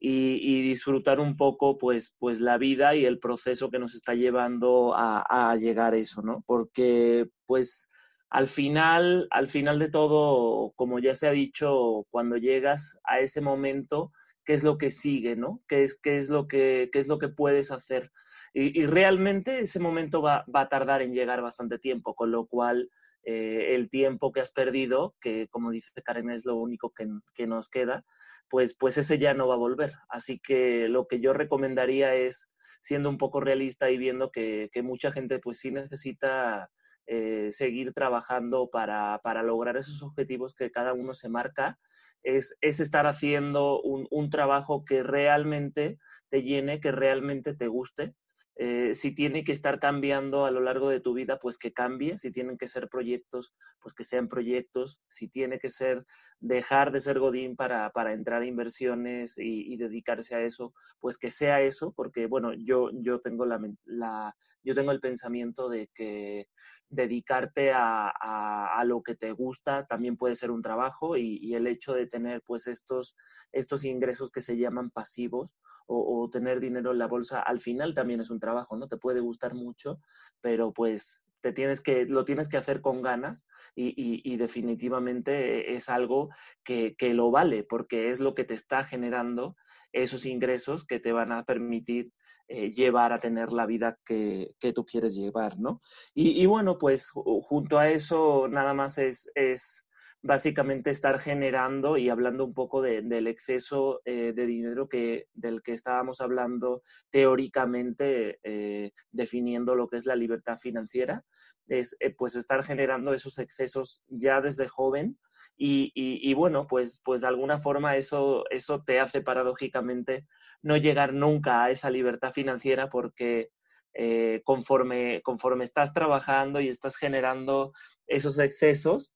y, disfrutar un poco pues, pues la vida y el proceso que nos está llevando a, a llegar a eso, ¿no? Porque pues al final, al final de todo, como ya se ha dicho, cuando llegas a ese momento, ¿qué es lo que sigue, no? ¿Qué es, qué es, lo, que, qué es lo que puedes hacer? Y, realmente ese momento va, a tardar en llegar bastante tiempo, con lo cual eh, el tiempo que has perdido, que como dice Karen es lo único que, nos queda, pues, pues ese ya no va a volver. Así que lo que yo recomendaría es, siendo un poco realista y viendo que, que mucha gente pues sí necesita eh, seguir trabajando para, lograr esos objetivos que cada uno se marca, es, estar haciendo un, trabajo que realmente te llene, que realmente te guste. Eh, si tiene que estar cambiando a lo largo de tu vida, pues que cambie, si tienen que ser proyectos, pues que sean proyectos, si tiene que ser dejar de ser Godín para, entrar a inversiones y, dedicarse a eso, pues que sea eso, porque bueno, yo, yo, tengo, la, la, yo tengo el pensamiento de que dedicarte a, a, lo que te gusta también puede ser un trabajo y, el hecho de tener pues estos, estos ingresos que se llaman pasivos o, tener dinero en la bolsa al final también es un trabajo, ¿no? Te puede gustar mucho, pero pues te tienes que, lo tienes que hacer con ganas y, y, definitivamente es algo que, que lo vale porque es lo que te está generando esos ingresos que te van a permitir eh, llevar a tener la vida que, tú quieres llevar, ¿no? Y, bueno, pues junto a eso nada más es, es básicamente estar generando y hablando un poco del exceso eh, de dinero que, del que estábamos hablando teóricamente, eh, definiendo lo que es la libertad financiera, es pues estar generando esos excesos ya desde joven y, bueno, pues, pues de alguna forma eso, eso te hace paradójicamente no llegar nunca a esa libertad financiera porque eh, conforme, conforme estás trabajando y estás generando esos excesos,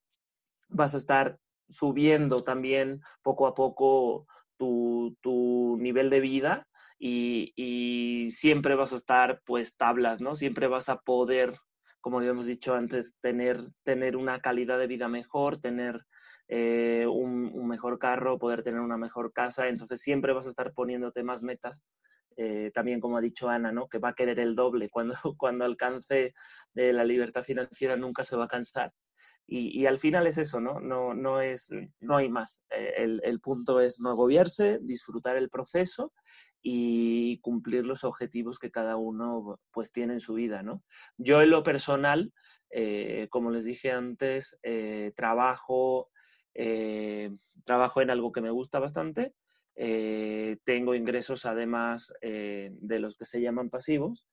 vas a estar subiendo también poco a poco tu, nivel de vida y, y, siempre vas a estar pues tablas, ¿no? Siempre vas a poder, como habíamos dicho antes, tener, tener una calidad de vida mejor, tener eh, un, mejor carro, poder tener una mejor casa, entonces siempre vas a estar poniéndote más metas. Eh, también como ha dicho Ana, ¿no? que va a querer el doble. Cuando, *laughs* cuando alcance eh, la libertad financiera nunca se va a cansar. Y, al final es eso, ¿no? No, no, es, no hay más. El, el, punto es no agobiarse, disfrutar el proceso y cumplir los objetivos que cada uno pues tiene en su vida, ¿no? Yo en lo personal, como les dije antes, trabajo eh, trabajo en algo que me gusta bastante, eh, tengo ingresos además eh, de los que se llaman pasivos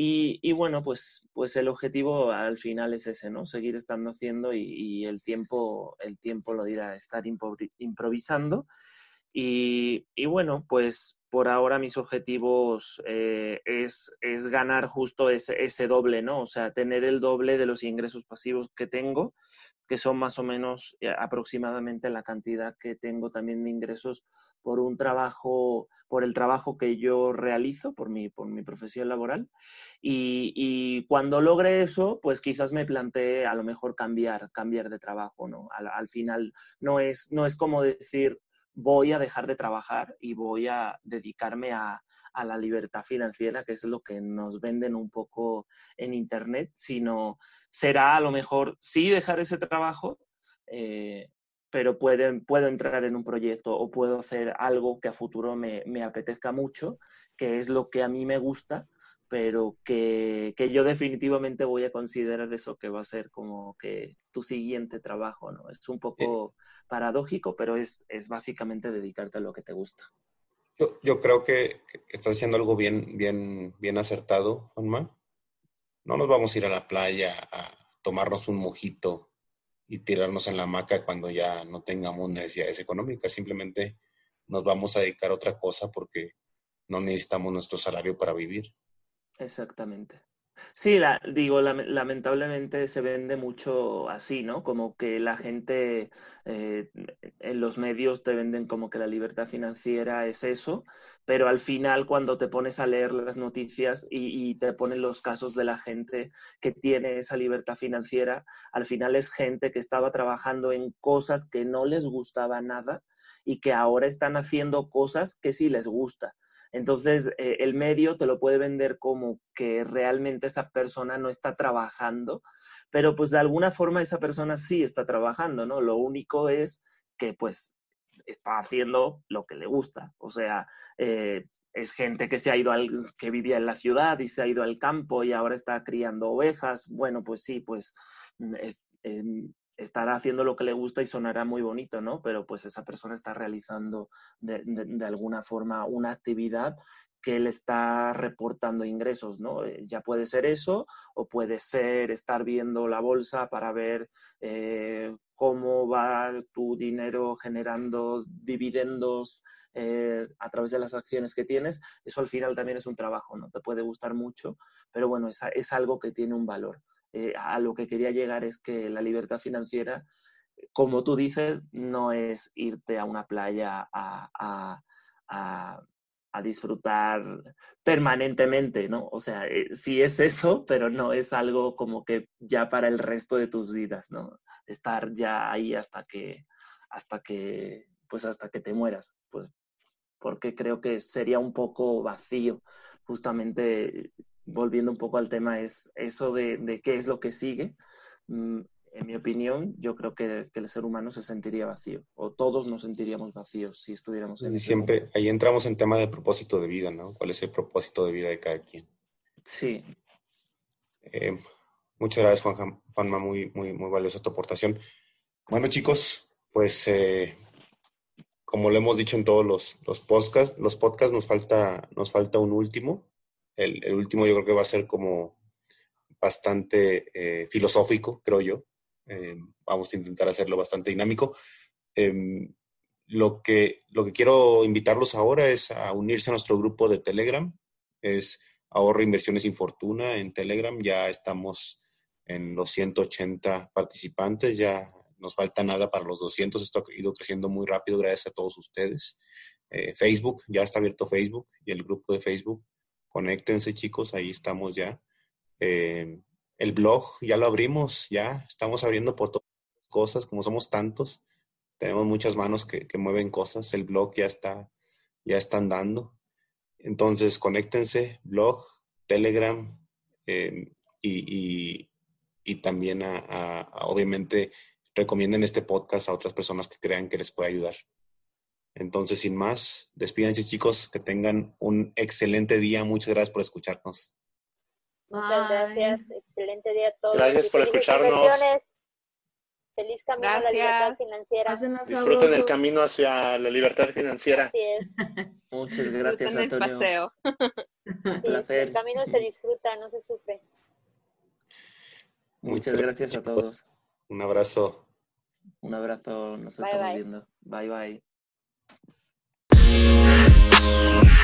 y, bueno, pues, pues el objetivo al final es ese, ¿no? Seguir estando haciendo y, el, tiempo, el tiempo lo dirá, estar improvisando. Y, bueno, pues por ahora mis objetivos es, es, ganar justo ese, ese doble, ¿no? O sea, tener el doble de los ingresos pasivos que tengo que son más o menos eh, aproximadamente la cantidad que tengo también de ingresos por un trabajo, por el trabajo que yo realizo, por mi, por mi profesión laboral. Y, cuando logre eso, pues quizás me plantee a lo mejor cambiar, cambiar de trabajo, ¿no? Al, final no es, no es como decir voy a dejar de trabajar y voy a dedicarme a, a la libertad financiera, que es lo que nos venden un poco en Internet, sino será a lo mejor sí dejar ese trabajo, eh, pero puedo entrar en un proyecto o puedo hacer algo que a futuro me, apetezca mucho, que es lo que a mí me gusta, pero que, que, yo definitivamente voy a considerar eso que va a ser como que tu siguiente trabajo, ¿no? Es un poco paradójico, pero es, es básicamente dedicarte a lo que te gusta. Yo, yo creo que, estás haciendo algo bien, bien, bien acertado, Juanma. No nos vamos a ir a la playa a tomarnos un mojito y tirarnos en la hamaca cuando ya no tengamos necesidades económicas. Simplemente nos vamos a dedicar a otra cosa porque no necesitamos nuestro salario para vivir. Exactamente. Sí, la, digo, lamentablemente se vende mucho así, ¿no? Como que la gente eh, en los medios te venden como que la libertad financiera es eso, pero al final cuando te pones a leer las noticias y, y, te ponen los casos de la gente que tiene esa libertad financiera, al final es gente que estaba trabajando en cosas que no les gustaba nada y que ahora están haciendo cosas que sí les gusta. Entonces, eh, el medio te lo puede vender como que realmente esa persona no está trabajando, pero pues de alguna forma esa persona sí está trabajando, ¿no? Lo único es que pues está haciendo lo que le gusta. O sea, eh, es gente que se ha ido al, que vivía en la ciudad y se ha ido al campo y ahora está criando ovejas. Bueno, pues sí, pues mm, em, estará haciendo lo que le gusta y sonará muy bonito, ¿no? Pero pues esa persona está realizando de, de, alguna forma una actividad que le está reportando ingresos, ¿no? Eh, ya puede ser eso o puede ser estar viendo la bolsa para ver eh, cómo va tu dinero generando dividendos eh, a través de las acciones que tienes. Eso al final también es un trabajo, ¿no? Te puede gustar mucho, pero bueno, es, es algo que tiene un valor. Eh, a lo que quería llegar es que la libertad financiera, como tú dices, no es irte a una playa a, disfrutar permanentemente, ¿no? O sea, eh, sí es eso, pero no es algo como que ya para el resto de tus vidas, ¿no? Estar ya ahí hasta que, hasta que, pues hasta que te mueras, pues porque creo que sería un poco vacío justamente volviendo un poco al tema, es eso de, qué es lo que sigue. Mm, en mi opinión, yo creo que, el ser humano se sentiría vacío, o todos nos sentiríamos vacíos si estuviéramos en Y siempre, ahí entramos en tema de propósito de vida, ¿no? ¿Cuál es el propósito de vida de cada quien? Sí. Eh, muchas gracias, Juanma, muy, muy, muy valiosa tu aportación. Bueno, chicos, pues eh, como lo hemos dicho en todos los, los podcasts, los podcasts nos falta, nos falta un último. El, último yo creo que va a ser como bastante eh, filosófico, creo yo. Eh, vamos a intentar hacerlo bastante dinámico. Em, lo, que, lo que quiero invitarlos ahora es a unirse a nuestro grupo de Telegram. Es Ahorro Inversiones sin Fortuna en Telegram. Ya estamos en los 180 participantes. Ya nos falta nada para los 200. Esto ha ido creciendo muy rápido gracias a todos ustedes. Eh, Facebook, ya está abierto Facebook y el grupo de Facebook Conéctense chicos, ahí estamos ya. Eh, el blog ya lo abrimos, ya estamos abriendo por todas cosas, como somos tantos, tenemos muchas manos que, mueven cosas, el blog ya está, ya está andando. Entonces, conéctense, blog, Telegram eh, y, también obviamente, recomienden este podcast a otras personas que crean que les puede ayudar. Entonces, sin más, despídense chicos, que tengan un excelente día. Muchas gracias por escucharnos. Muchas gracias, excelente día a todos. Gracias por escucharnos. Feliz camino a la libertad financiera. Disfruten el camino hacia la libertad financiera. Así es. *laughs* Muchas gracias, Disfruten el paseo. *laughs* El camino se disfruta, no se sufre. Muchas gracias a todos. Un abrazo. Un abrazo, nos estamos viendo. Bye bye. you